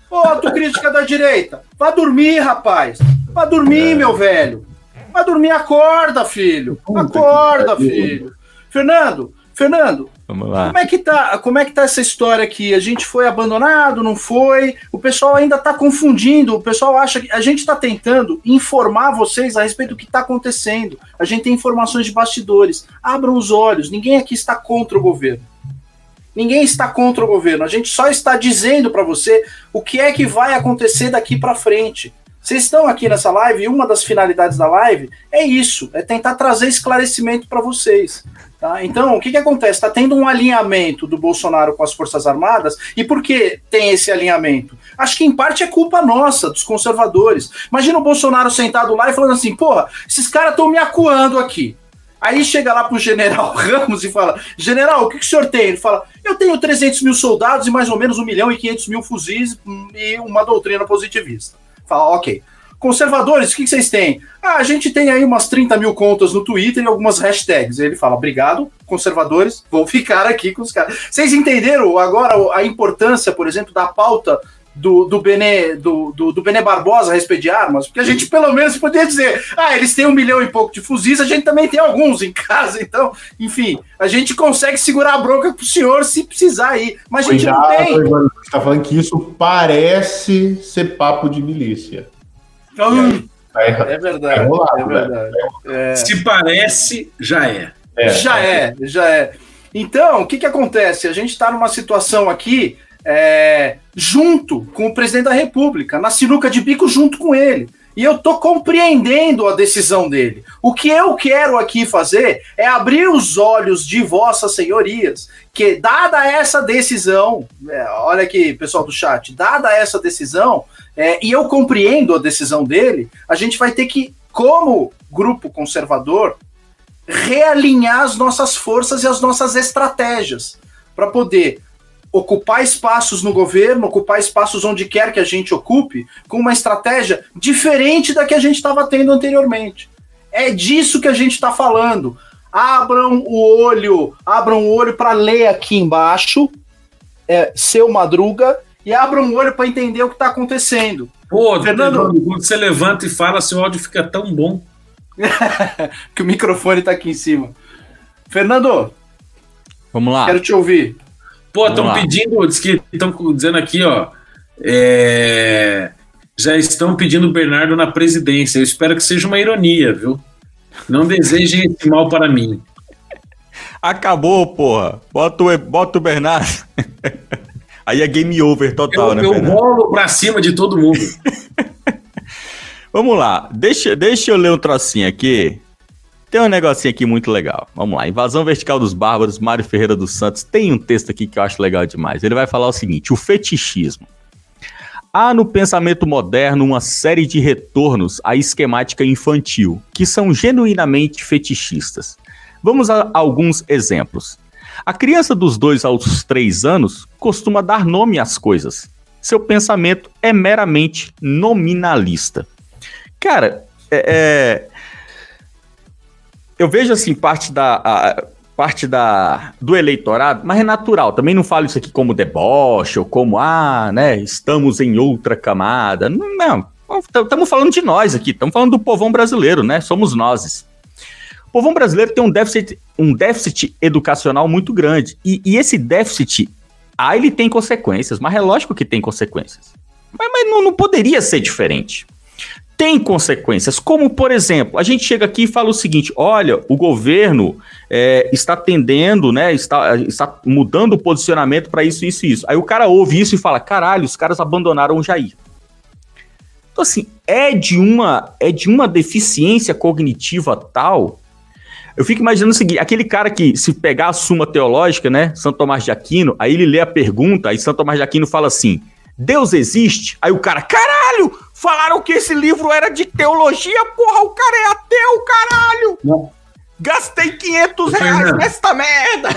Speaker 8: Ô, autocrítica da direita. Vá dormir, rapaz. Vá dormir, é. meu velho. Vá dormir, acorda, filho. Acorda, filho. Fernando, Fernando,
Speaker 2: Vamos lá.
Speaker 8: Como é que tá, como é que tá essa história aqui? A gente foi abandonado, não foi? O pessoal ainda está confundindo, o pessoal acha que a gente está tentando informar vocês a respeito do que está acontecendo. A gente tem informações de bastidores. Abram os olhos, ninguém aqui está contra o governo. Ninguém está contra o governo. A gente só está dizendo para você o que é que vai acontecer daqui para frente. Vocês estão aqui nessa live e uma das finalidades da live é isso, é tentar trazer esclarecimento para vocês. Tá? Então, o que, que acontece? Está tendo um alinhamento do Bolsonaro com as Forças Armadas, e por que tem esse alinhamento? Acho que em parte é culpa nossa, dos conservadores. Imagina o Bolsonaro sentado lá e falando assim: porra, esses caras estão me acuando aqui. Aí chega lá pro general Ramos e fala: General, o que, que o senhor tem? Ele fala: Eu tenho 300 mil soldados e mais ou menos 1 milhão e 500 mil fuzis e uma doutrina positivista. Fala: Ok. Conservadores, o que vocês têm? Ah, a gente tem aí umas 30 mil contas no Twitter e algumas hashtags. Ele fala, obrigado, conservadores, vou ficar aqui com os caras. Vocês entenderam agora a importância, por exemplo, da pauta do, do, Bené, do, do, do Bené Barbosa a respeito de armas? Porque a gente pelo menos poderia dizer, ah, eles têm um milhão e pouco de fuzis, a gente também tem alguns em casa, então, enfim, a gente consegue segurar a bronca pro senhor se precisar aí, mas a gente Cuidado, não tem.
Speaker 10: Você está falando que isso parece ser papo de milícia.
Speaker 8: Então, é verdade. É, é verdade.
Speaker 7: É. Se parece, já é.
Speaker 8: é. Já é, já é. Então, o que, que acontece? A gente está numa situação aqui é, junto com o presidente da República, na sinuca de bico junto com ele. E eu tô compreendendo a decisão dele. O que eu quero aqui fazer é abrir os olhos de vossas senhorias, que dada essa decisão, é, olha aqui, pessoal do chat, dada essa decisão, é, e eu compreendo a decisão dele, a gente vai ter que, como grupo conservador, realinhar as nossas forças e as nossas estratégias para poder ocupar espaços no governo, ocupar espaços onde quer que a gente ocupe, com uma estratégia diferente da que a gente estava tendo anteriormente. É disso que a gente está falando. Abram o olho, abram o olho para ler aqui embaixo, é, seu Madruga, e abram o olho para entender o que está acontecendo.
Speaker 7: Pô, Fernando, quando você levanta e fala, seu áudio fica tão bom.
Speaker 8: que o microfone está aqui em cima. Fernando,
Speaker 2: vamos lá.
Speaker 8: Quero te ouvir.
Speaker 7: Pô, estão pedindo, estão dizendo aqui, ó. É, já estão pedindo o Bernardo na presidência. Eu espero que seja uma ironia, viu? Não desejem esse mal para mim.
Speaker 2: Acabou, porra. Bota o, bota o Bernardo. Aí é game over total,
Speaker 7: eu,
Speaker 2: né?
Speaker 7: Eu rolo pra cima de todo mundo.
Speaker 2: Vamos lá, deixa, deixa eu ler um trocinho aqui. Tem um negocinho aqui muito legal. Vamos lá. Invasão Vertical dos Bárbaros, Mário Ferreira dos Santos. Tem um texto aqui que eu acho legal demais. Ele vai falar o seguinte: o fetichismo. Há no pensamento moderno uma série de retornos à esquemática infantil, que são genuinamente fetichistas. Vamos a alguns exemplos. A criança dos dois aos três anos costuma dar nome às coisas. Seu pensamento é meramente nominalista. Cara, é, é, eu vejo assim parte da a, parte da do eleitorado, mas é natural. Também não falo isso aqui como deboche ou como ah, né, estamos em outra camada. Não, estamos falando de nós aqui, estamos falando do povão brasileiro, né? Somos nós. O povão brasileiro tem um déficit, um déficit educacional muito grande. E, e esse déficit, ah, ele tem consequências, mas é lógico que tem consequências. Mas, mas não, não poderia ser diferente tem consequências, como por exemplo, a gente chega aqui e fala o seguinte: olha, o governo é, está tendendo, né, está, está mudando o posicionamento para isso, isso e isso. Aí o cara ouve isso e fala: caralho, os caras abandonaram o Jair. Então, assim, é de uma, é de uma deficiência cognitiva tal. Eu fico imaginando o seguinte: aquele cara que, se pegar a suma teológica, né, Santo Tomás de Aquino, aí ele lê a pergunta, aí Santo Tomás de Aquino fala assim: Deus existe? Aí o cara, caralho, falaram que esse livro era de teologia, porra, o cara é ateu, caralho! Não. Gastei 500 reais nesta merda!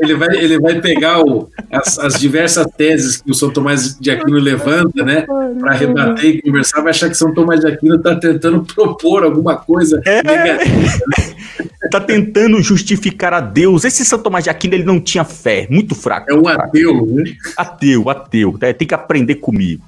Speaker 7: Ele vai, ele vai pegar o, as, as, diversas teses que o São Tomás de Aquino levanta, né, para rebater e conversar, vai achar que São Tomás de Aquino está tentando propor alguma coisa é. negativa.
Speaker 2: Né? Tá tentando justificar a Deus. Esse São Tomás de Aquino ele não tinha fé, muito fraco.
Speaker 7: É um ateu, né?
Speaker 2: Ateu, ateu. É, tem que aprender comigo.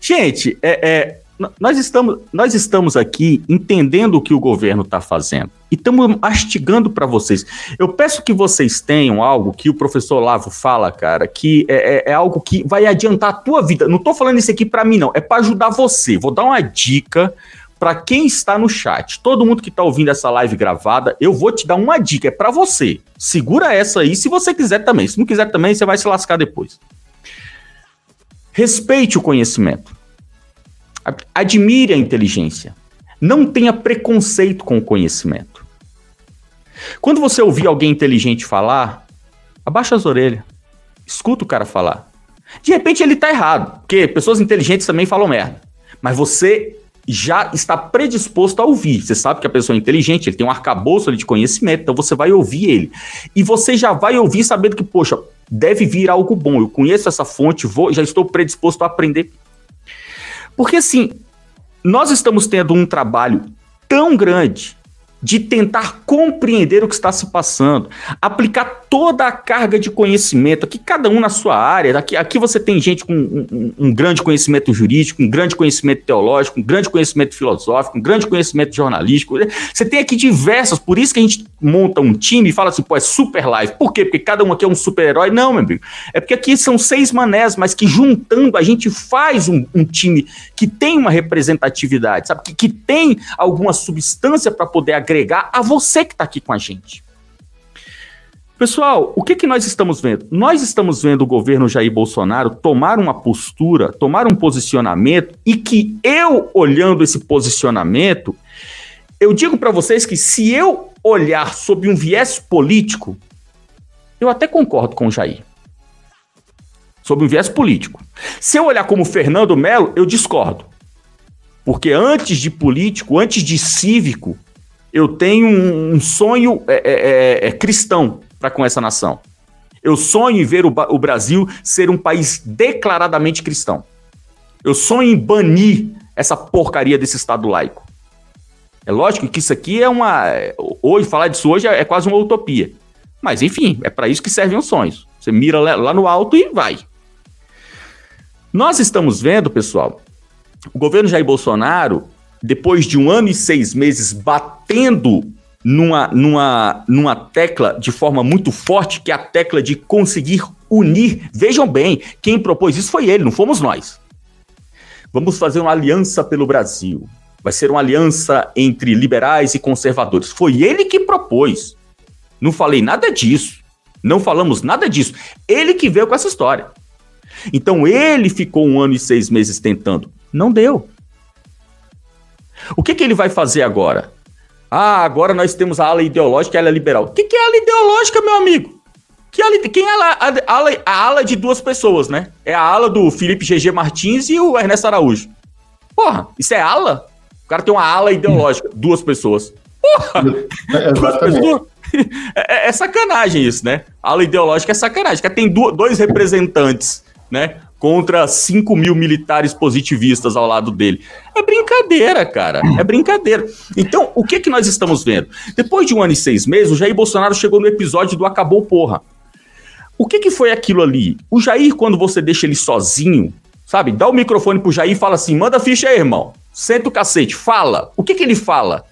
Speaker 2: Gente, é, é nós estamos, nós estamos aqui entendendo o que o governo está fazendo e estamos mastigando para vocês. Eu peço que vocês tenham algo que o professor Lavo fala, cara, que é, é, é algo que vai adiantar a tua vida. Não estou falando isso aqui para mim, não. É para ajudar você. Vou dar uma dica para quem está no chat. Todo mundo que está ouvindo essa live gravada, eu vou te dar uma dica. É para você. Segura essa aí, se você quiser também. Se não quiser também, você vai se lascar depois. Respeite o conhecimento. Admire a inteligência. Não tenha preconceito com o conhecimento. Quando você ouvir alguém inteligente falar, abaixa as orelhas. Escuta o cara falar. De repente ele tá errado, porque pessoas inteligentes também falam merda. Mas você já está predisposto a ouvir. Você sabe que a pessoa é inteligente, ele tem um arcabouço ali de conhecimento, então você vai ouvir ele. E você já vai ouvir sabendo que, poxa, deve vir algo bom. Eu conheço essa fonte, vou, já estou predisposto a aprender porque assim, nós estamos tendo um trabalho tão grande de tentar compreender o que está se passando, aplicar toda a carga de conhecimento, aqui cada um na sua área, aqui, aqui você tem gente com um, um, um, grande conhecimento jurídico, um grande conhecimento teológico, um grande conhecimento filosófico, um grande conhecimento jornalístico, você tem aqui diversas, por isso que a gente monta um time e fala assim, pô, é super live, por quê? Porque cada um aqui é um super-herói, não, meu amigo, é porque aqui são seis manés, mas que juntando a gente faz um, um time que tem uma representatividade, sabe, que, que tem alguma substância para poder agregar a você que está aqui com a gente. Pessoal, o que, que nós estamos vendo? Nós estamos vendo o governo Jair Bolsonaro tomar uma postura, tomar um posicionamento, e que eu, olhando esse posicionamento, eu digo para vocês que se eu olhar sob um viés político, eu até concordo com o Jair. Sob um viés político. Se eu olhar como Fernando Melo, eu discordo. Porque antes de político, antes de cívico, eu tenho um, um sonho é, é, é, é cristão para com essa nação. Eu sonho em ver o, o Brasil ser um país declaradamente cristão. Eu sonho em banir essa porcaria desse Estado laico. É lógico que isso aqui é uma. Hoje, falar disso hoje é, é quase uma utopia. Mas, enfim, é para isso que servem os sonhos. Você mira lá no alto e vai. Nós estamos vendo, pessoal, o governo Jair Bolsonaro, depois de um ano e seis meses batendo numa, numa, numa tecla de forma muito forte, que é a tecla de conseguir unir. Vejam bem, quem propôs isso foi ele, não fomos nós. Vamos fazer uma aliança pelo Brasil. Vai ser uma aliança entre liberais e conservadores. Foi ele que propôs. Não falei nada disso. Não falamos nada disso. Ele que veio com essa história. Então ele ficou um ano e seis meses tentando. Não deu. O que, que ele vai fazer agora? Ah, agora nós temos a ala ideológica e a ala liberal. O que, que é ala ideológica, meu amigo? Que ala, quem é a ala, a, ala, a ala de duas pessoas, né? É a ala do Felipe GG Martins e o Ernesto Araújo. Porra, isso é ala? O cara tem uma ala ideológica, duas pessoas. Porra!
Speaker 10: É,
Speaker 2: duas pessoas. É, é, sacanagem isso, né? A ala ideológica é sacanagem. Que tem dois representantes, né? Contra 5 mil militares positivistas ao lado dele. É brincadeira, cara. É brincadeira. Então, o que que nós estamos vendo? Depois de um ano e seis meses, o Jair Bolsonaro chegou no episódio do Acabou Porra. O que que foi aquilo ali? O Jair, quando você deixa ele sozinho, sabe? Dá o microfone pro Jair e fala assim: manda ficha aí, irmão. Senta o cacete, fala. O que que ele fala?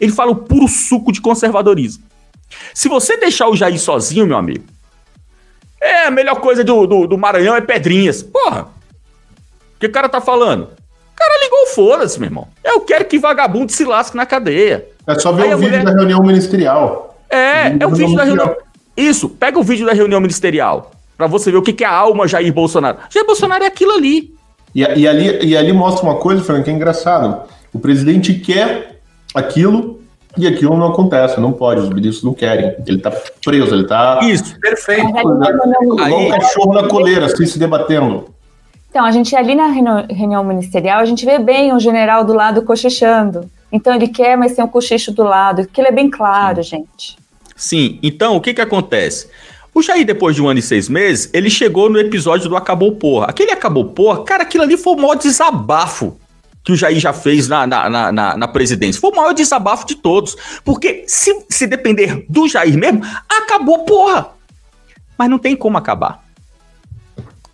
Speaker 2: Ele fala o puro suco de conservadorismo. Se você deixar o Jair sozinho, meu amigo, é a melhor coisa do, do, do Maranhão é pedrinhas. Porra, o que o cara tá falando? O cara ligou foda-se, meu irmão. Eu quero que vagabundo se lasque na cadeia.
Speaker 10: É só ver Aí o vídeo mulher... da reunião ministerial.
Speaker 2: É, o é o vídeo da reunião. Isso, pega o vídeo da reunião ministerial para você ver o que, que é a alma Jair Bolsonaro. Jair Bolsonaro é aquilo ali.
Speaker 10: E, e, ali, e ali mostra uma coisa, Fernando, que é engraçado. O presidente quer aquilo e aquilo não acontece, não pode, os ministros não querem. Ele tá preso, ele tá.
Speaker 2: Isso, perfeito.
Speaker 10: Igual um cachorro na coleira, assim, se debatendo.
Speaker 9: Então, a gente ali na reunião ministerial, a gente vê bem o general do lado cochichando. Então, ele quer, mas tem um cochicho do lado. Aquilo é bem claro, Sim. gente.
Speaker 2: Sim, então o que que acontece? O Jair, depois de um ano e seis meses, ele chegou no episódio do Acabou Porra. Aquele Acabou Porra, cara, aquilo ali foi o maior desabafo que o Jair já fez na, na, na, na, presidência. Foi o maior desabafo de todos. Porque se, se depender do Jair mesmo, acabou porra. Mas não tem como acabar.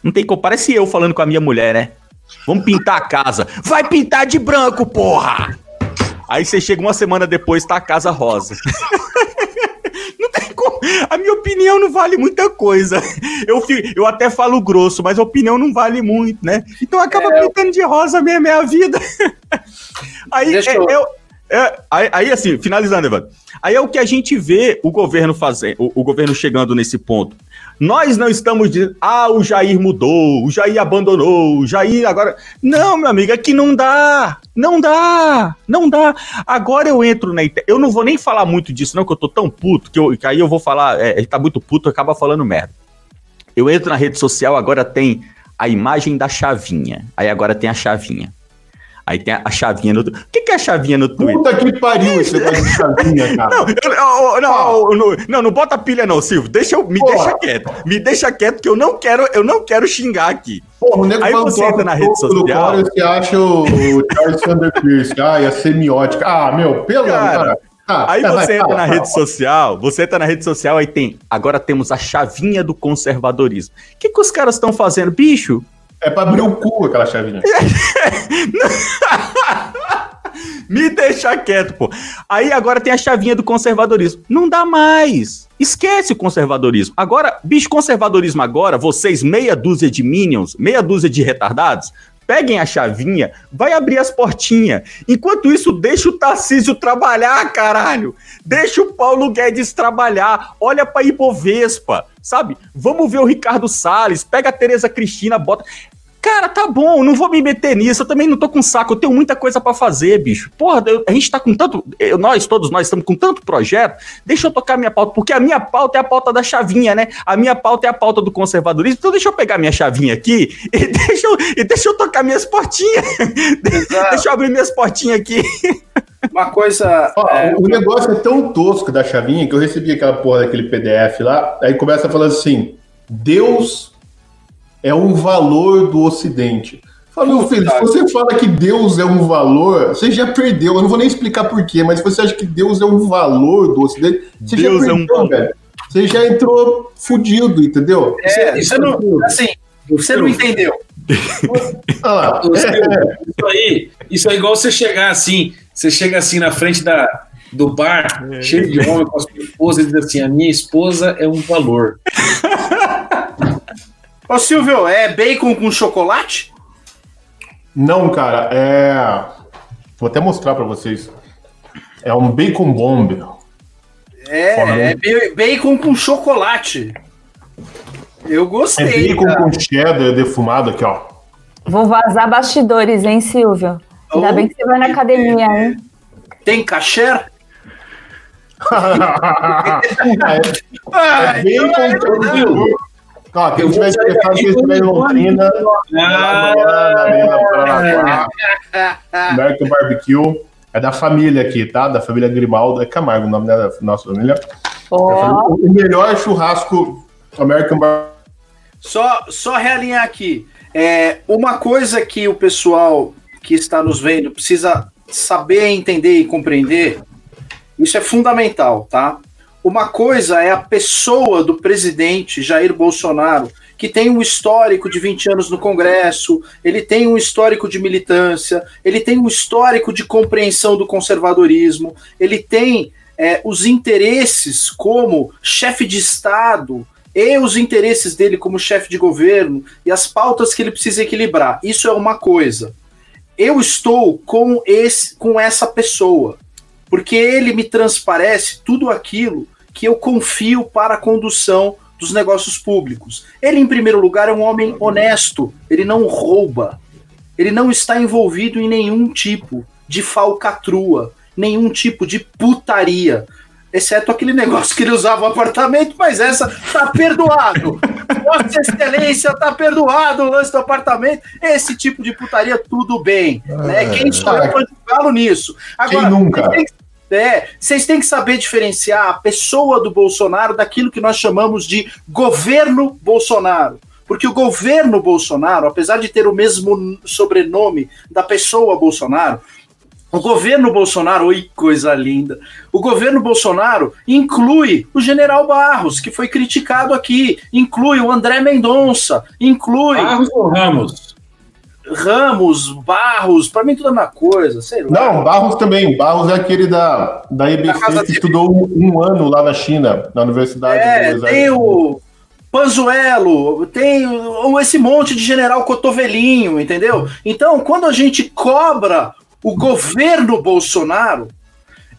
Speaker 2: Não tem como. Parece eu falando com a minha mulher, né? Vamos pintar a casa. Vai pintar de branco, porra! Aí você chega uma semana depois, tá a casa rosa. A minha opinião não vale muita coisa. Eu, eu até falo grosso, mas a opinião não vale muito, né? Então acaba é, pintando de rosa mesmo, é a vida. Aí é, eu... É, é, aí, aí, assim, finalizando, Evandro. Aí é o que a gente vê o governo fazendo, o, o governo chegando nesse ponto. Nós não estamos dizendo, ah, o Jair mudou, o Jair abandonou, o Jair agora. Não, meu amigo, aqui não dá. Não dá. Não dá. Agora eu entro na Eu não vou nem falar muito disso, não, que eu tô tão puto, que, eu, que aí eu vou falar. É, ele tá muito puto, acaba falando merda. Eu entro na rede social, agora tem a imagem da chavinha. Aí agora tem a chavinha. Aí tem a, chavinha no. O que, que é a chavinha no Twitter?
Speaker 10: Puta que pariu esse negócio de chavinha, cara.
Speaker 2: Não, eu, eu, não, não, não, não, bota pilha, não, Silvio. Deixa eu, me Porra. deixa quieto. Me deixa quieto que eu não quero, eu não quero xingar aqui.
Speaker 10: Porra, o nego Aí você entra na rede social. Você acha o, o Charles Sander Pierce, ah, e a semiótica. Ah, meu, pelo
Speaker 2: cara. Ah, aí você entra na rede social, você entra na rede social, aí tem. Agora temos a chavinha do conservadorismo. O que, que os caras estão fazendo? Bicho,
Speaker 10: é pra abrir o cu aquela chavinha.
Speaker 2: Me deixa quieto, pô. Aí agora tem a chavinha do conservadorismo. Não dá mais. Esquece o conservadorismo. Agora, bicho, conservadorismo agora, vocês, meia dúzia de minions, meia dúzia de retardados, peguem a chavinha, vai abrir as portinhas. Enquanto isso, deixa o Tarcísio trabalhar, caralho. Deixa o Paulo Guedes trabalhar. Olha pra Ibovespa, sabe? Vamos ver o Ricardo Salles, pega a Tereza Cristina, bota. Cara, tá bom, não vou me meter nisso, eu também não tô com saco, eu tenho muita coisa para fazer, bicho. Porra, eu, a gente tá com tanto. Eu, nós, todos nós, estamos com tanto projeto, deixa eu tocar minha pauta, porque a minha pauta é a pauta da chavinha, né? A minha pauta é a pauta do conservadorismo, então deixa eu pegar minha chavinha aqui e deixa eu, e deixa eu tocar minhas portinhas. deixa eu abrir minhas portinhas aqui.
Speaker 8: Uma coisa.
Speaker 10: Ó, é... O negócio é tão tosco da chavinha que eu recebi aquela porra daquele PDF lá, aí começa falando assim: Deus é um valor do Ocidente. Fala, meu filho, se você fala que Deus é um valor, você já perdeu. Eu não vou nem explicar porquê, mas se você acha que Deus é um valor do Ocidente, você Deus já perdeu, é um... velho. Você já entrou fudido, entendeu?
Speaker 8: É, isso não, assim, você não entendeu.
Speaker 7: ah, é. Isso aí, isso é igual você chegar assim, você chega assim na frente da, do bar, é. cheio de homem com a sua esposa e diz assim: a minha esposa é um valor.
Speaker 8: Ô Silvio, é bacon com chocolate?
Speaker 10: Não, cara, é. Vou até mostrar para vocês. É um bacon bomb.
Speaker 8: É, é bacon com chocolate. Eu gostei.
Speaker 10: É bacon cara. com cheddar defumado aqui, ó.
Speaker 9: Vou vazar bastidores, hein, Silvio? Ainda bem que você vai na academia, hein?
Speaker 8: Tem cachê?
Speaker 10: é bem conteúdo. Ó, quem tiver interessado, quem estiver em Londrina, Paranaguá, American Barbecue. É da família aqui, tá? Da família Grimaldo. É Camargo o nome da nossa família.
Speaker 9: Ó.
Speaker 10: O melhor churrasco American Barbecue.
Speaker 8: Só, só realinhar aqui. É, uma coisa que o pessoal que está nos vendo precisa saber, entender e compreender, isso é fundamental, tá? Uma coisa é a pessoa do presidente Jair Bolsonaro, que tem um histórico de 20 anos no Congresso, ele tem um histórico de militância, ele tem um histórico de compreensão do conservadorismo, ele tem é, os interesses como chefe de Estado e os interesses dele como chefe de governo e as pautas que ele precisa equilibrar. Isso é uma coisa. Eu estou com esse com essa pessoa, porque ele me transparece tudo aquilo que eu confio para a condução dos negócios públicos. Ele, em primeiro lugar, é um homem honesto, ele não rouba, ele não está envolvido em nenhum tipo de falcatrua, nenhum tipo de putaria. Exceto aquele negócio que ele usava no apartamento, mas essa tá perdoado. Vossa Excelência tá perdoado o lance do apartamento. Esse tipo de putaria, tudo bem. né? Quem sou eu pra julgá-lo nisso?
Speaker 10: Quem nunca?
Speaker 8: têm que- é, vocês têm que saber diferenciar a pessoa do Bolsonaro daquilo que nós chamamos de governo Bolsonaro. Porque o governo Bolsonaro, apesar de ter o mesmo sobrenome da pessoa Bolsonaro, o governo Bolsonaro, oi, coisa linda. O governo Bolsonaro inclui o general Barros, que foi criticado aqui, inclui o André Mendonça, inclui.
Speaker 7: Barros ou Ramos?
Speaker 8: Ramos, Barros, pra mim tudo é a mesma coisa, sei lá.
Speaker 10: Não, Barros também. Barros é aquele da, da EBC que estudou um, ano lá na China, na Universidade
Speaker 8: É, tem o Panzuelo, tem esse monte de general cotovelinho, entendeu? Então, quando a gente cobra o governo Bolsonaro,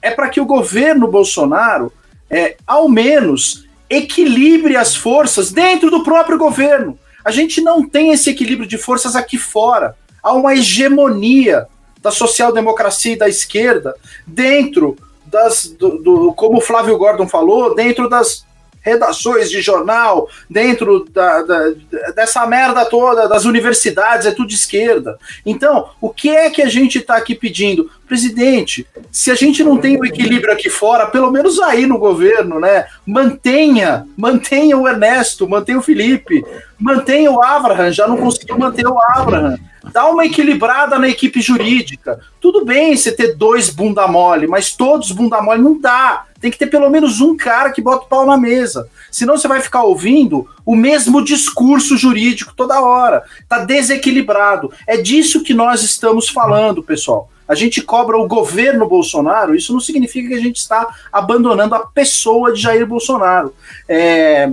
Speaker 8: é para que o governo Bolsonaro, é, ao menos, equilibre as forças dentro do próprio governo. A gente não tem esse equilíbrio de forças aqui fora. Há uma hegemonia da social-democracia e da esquerda dentro das, do, do- como o Flávio Gordon falou, dentro das redações de jornal, dentro da, da- dessa merda toda, das universidades, é tudo de esquerda. Então, o que é que a gente está aqui pedindo? Presidente, se a gente não tem o equilíbrio aqui fora, pelo menos aí no governo, né? Mantenha, mantenha o Ernesto, mantenha o Felipe, mantenha o Abraham, já não conseguiu manter o Abraham. Dá uma equilibrada na equipe jurídica. Tudo bem você ter dois bunda mole, mas todos bunda mole não dá. Tem que ter pelo menos um cara que bota o pau na mesa. Senão você vai ficar ouvindo o mesmo discurso jurídico toda hora. Tá desequilibrado. É disso que nós estamos falando, pessoal. A gente cobra o governo Bolsonaro, isso não significa que a gente está abandonando a pessoa de Jair Bolsonaro. É,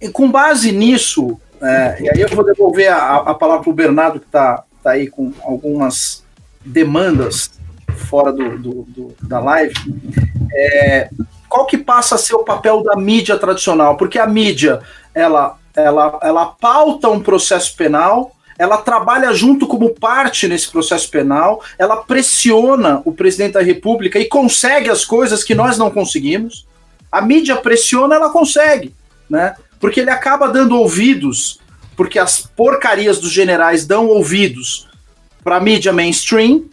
Speaker 8: e com base nisso, é, e aí eu vou devolver a, a palavra para o Bernardo, que está tá aí com algumas demandas fora do, do- do- da live. É, qual que passa a ser o papel da mídia tradicional? Porque a mídia, ela, ela, ela pauta um processo penal, ela trabalha junto como parte nesse processo penal, ela pressiona o presidente da República e consegue as coisas que nós não conseguimos. A mídia pressiona, ela consegue, né? Porque ele acaba dando ouvidos, porque as porcarias dos generais dão ouvidos para a mídia mainstream,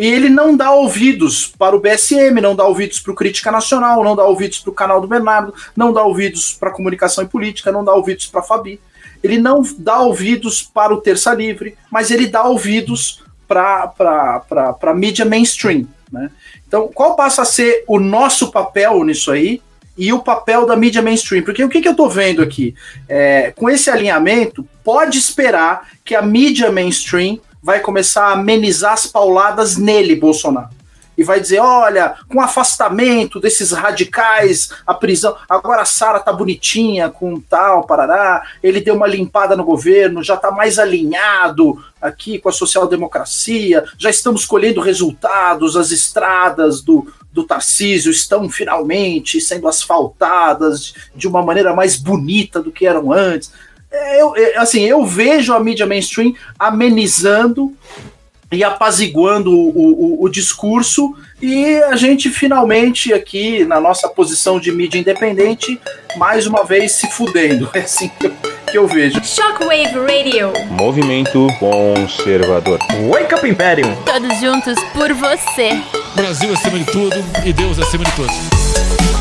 Speaker 8: e ele não dá ouvidos para o BSM, não dá ouvidos para o Crítica Nacional, não dá ouvidos para o canal do Bernardo, não dá ouvidos para a comunicação e política, não dá ouvidos para a Fabi. Ele não dá ouvidos para o Terça Livre, mas ele dá ouvidos para a mídia mainstream. Né? Então, qual passa a ser o nosso papel nisso aí e o papel da mídia mainstream? Porque o que, que eu estou vendo aqui? É, com esse alinhamento, pode esperar que a mídia mainstream vai começar a amenizar as pauladas nele, Bolsonaro. E vai dizer: olha, com afastamento desses radicais, a prisão. Agora a Sara tá bonitinha com tal, parará. Ele deu uma limpada no governo, já tá mais alinhado aqui com a social-democracia. Já estamos colhendo resultados, as estradas do, do Tarcísio estão finalmente sendo asfaltadas de uma maneira mais bonita do que eram antes. É, Eu, é, assim, eu vejo a mídia mainstream amenizando e apaziguando o, o, o, discurso e a gente finalmente aqui na nossa posição de mídia independente mais uma vez se fudendo. É assim que eu, que eu vejo.
Speaker 3: Shockwave Radio.
Speaker 5: Movimento Conservador.
Speaker 4: Wake Up Imperium
Speaker 1: Todos juntos por você.
Speaker 12: Brasil acima de tudo e Deus acima de todos